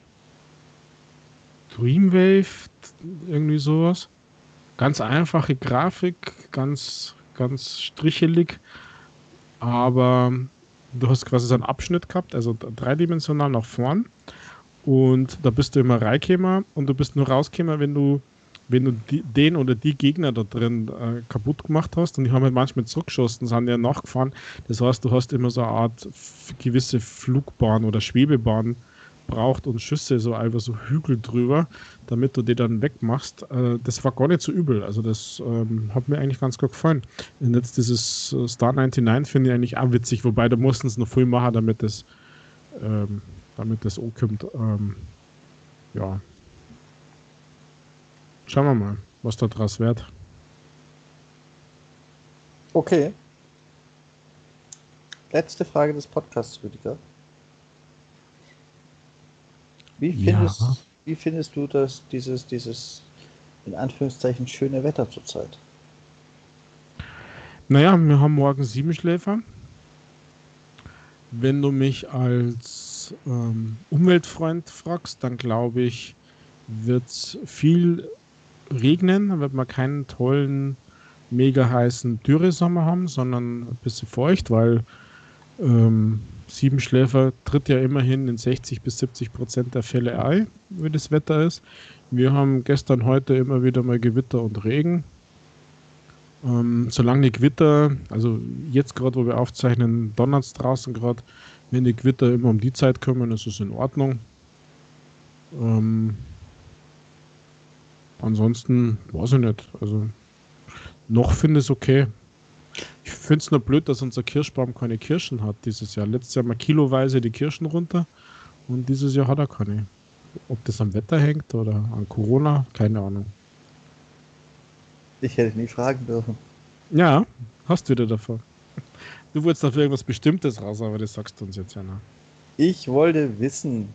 Dreamwave, irgendwie sowas. Ganz einfache Grafik, ganz, ganz strichelig, aber du hast quasi so einen Abschnitt gehabt, also dreidimensional nach vorn. Und da bist du immer reingekommen und du bist nur rausgekommen, wenn du, wenn du die, den oder die Gegner da drin äh, kaputt gemacht hast. Und die haben halt manchmal zurückgeschossen, sind ja nachgefahren. Das heißt, du hast immer so eine Art gewisse Flugbahn oder Schwebebahn braucht und Schüsse so einfach so Hügel drüber, damit du die dann wegmachst. Äh, das war gar nicht so übel. Also das ähm, hat mir eigentlich ganz gut gefallen. Und jetzt dieses äh, Star 99 finde ich eigentlich auch witzig, wobei da mussten es noch viel machen, damit das ähm, damit das auch kommt. Ähm, ja. Schauen wir mal, was da draus wird. Okay. Letzte Frage des Podcasts, Rüdiger. Wie findest, ja. wie findest du das, dieses, dieses in Anführungszeichen schöne Wetter zurzeit? Naja, wir haben morgen sieben Schläfer. Wenn du mich als ähm, Umweltfreund fragst, dann glaube ich, wird es viel regnen, dann wird man keinen tollen, mega heißen Dürresommer haben, sondern ein bisschen feucht, weil ähm, Siebenschläfer tritt ja immerhin in 60 bis 70 Prozent der Fälle ein, wie das Wetter ist. Wir haben gestern, heute immer wieder mal Gewitter und Regen. Ähm, solange die Gewitter, also jetzt gerade, wo wir aufzeichnen, donnert es draußen gerade, wenn die Gewitter immer um die Zeit kommen, ist es in Ordnung. Ähm, ansonsten weiß ich nicht. Also noch finde ich es okay. Ich finde es nur blöd, dass unser Kirschbaum keine Kirschen hat dieses Jahr. Letztes Jahr mal kiloweise die Kirschen runter und dieses Jahr hat er keine. Ob das am Wetter hängt oder an Corona, keine Ahnung. Ich hätte nie fragen dürfen. Ja, hast wieder davon. Du wolltest dafür irgendwas Bestimmtes raus, aber das sagst du uns jetzt ja noch. Ich wollte wissen,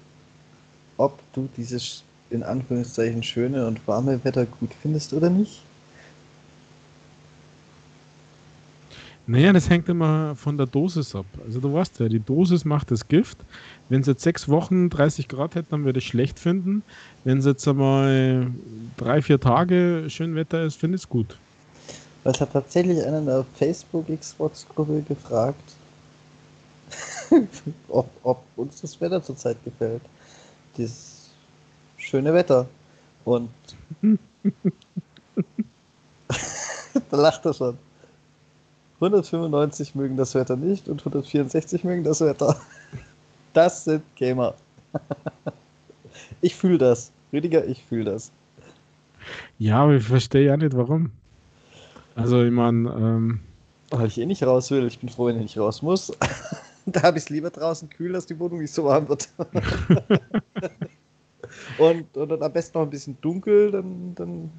ob du dieses in Anführungszeichen schöne und warme Wetter gut findest oder nicht. Naja, das hängt immer von der Dosis ab. Also du weißt ja, die Dosis macht das Gift. Wenn es jetzt sechs Wochen 30 Grad hätte, dann würde ich es schlecht finden. Wenn es jetzt einmal drei, vier Tage schön Wetter ist, finde ich es gut. Es hat tatsächlich einer in der Facebook-Xbox-Gruppe gefragt, ob, ob, uns das Wetter zurzeit gefällt. Dieses schöne Wetter. Und da lacht er schon. 195 mögen das Wetter nicht und 164 mögen das Wetter. Das sind Gamer. Ich fühle das. Rüdiger, ich fühle das. Ja, aber ich verstehe ja nicht, warum. Also, ich meine, ähm... weil ich eh nicht raus will. Ich bin froh, wenn ich nicht raus muss. da habe ich es lieber draußen kühl, dass die Wohnung nicht so warm wird. und, und dann am besten noch ein bisschen dunkel, dann, dann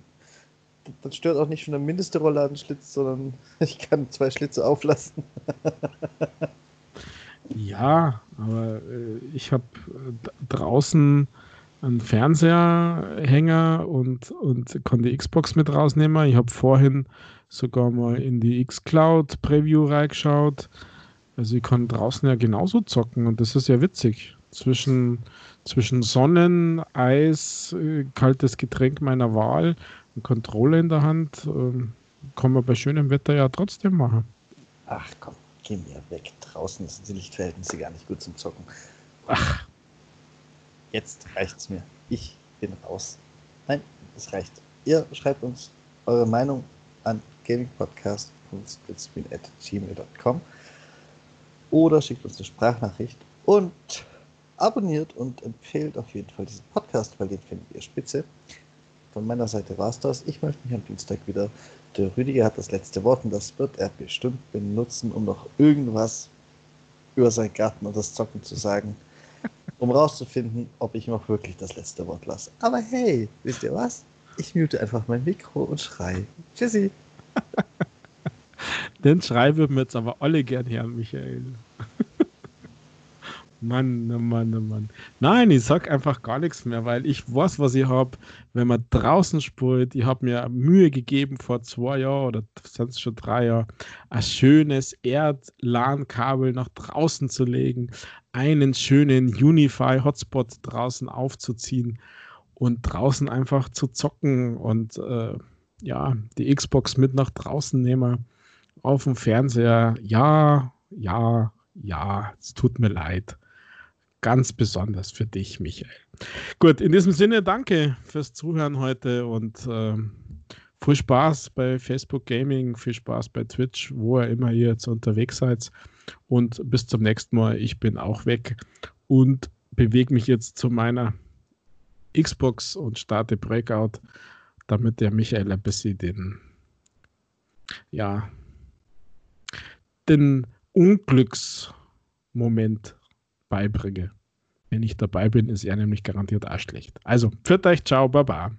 dann stört auch nicht schon der mindeste Rollladenschlitz, sondern ich kann zwei Schlitze auflassen. ja, aber äh, ich habe äh, draußen einen Fernseherhänger und, und kann die Xbox mit rausnehmen. Ich habe vorhin sogar mal in die Xcloud Preview reingeschaut. Also ich kann draußen ja genauso zocken und das ist ja witzig. Zwischen, zwischen Sonnen, Eis, äh, kaltes Getränk meiner Wahl eine Kontrolle in der Hand ähm, kann man bei schönem Wetter ja trotzdem machen. Ach komm, geh mir weg. Draußen sind die Lichtverhältnisse gar nicht gut zum Zocken. Ach. Jetzt reicht's mir. Ich bin raus. Nein, es reicht. Ihr schreibt uns eure Meinung an gamingpodcast.splitscreen.gmail.com oder schickt uns eine Sprachnachricht und abonniert und empfehlt auf jeden Fall diesen Podcast, weil den finden wir spitze. Von meiner Seite war es das. Ich möchte mich am Dienstag wieder. Der Rüdiger hat das letzte Wort und das wird er bestimmt benutzen, um noch irgendwas über seinen Garten und das Zocken zu sagen, um rauszufinden, ob ich auch wirklich das letzte Wort lasse. Aber hey, wisst ihr was? Ich mute einfach mein Mikro und schrei. Tschüssi. Den Schrei würden wir jetzt aber alle gern hören, Michael. Mann, oh Mann, oh Mann. Nein, ich sag einfach gar nichts mehr, weil ich weiß, was ich habe, wenn man draußen spielt. Ich habe mir Mühe gegeben vor zwei Jahren oder sonst schon drei Jahren, ein schönes Erd-LAN-Kabel nach draußen zu legen, einen schönen Unify-Hotspot draußen aufzuziehen und draußen einfach zu zocken und äh, ja, die Xbox mit nach draußen nehmen auf dem Fernseher. Ja, ja, ja, es tut mir leid ganz besonders für dich, Michael. Gut, in diesem Sinne, danke fürs Zuhören heute und äh, viel Spaß bei Facebook Gaming, viel Spaß bei Twitch, wo ihr immer ihr jetzt unterwegs seid. Und bis zum nächsten Mal. Ich bin auch weg und bewege mich jetzt zu meiner Xbox und starte Breakout, damit der Michael ein bisschen den, ja, den Unglücksmoment beibringe. Wenn ich dabei bin, ist er nämlich garantiert auch schlecht. Also, für euch, ciao, baba.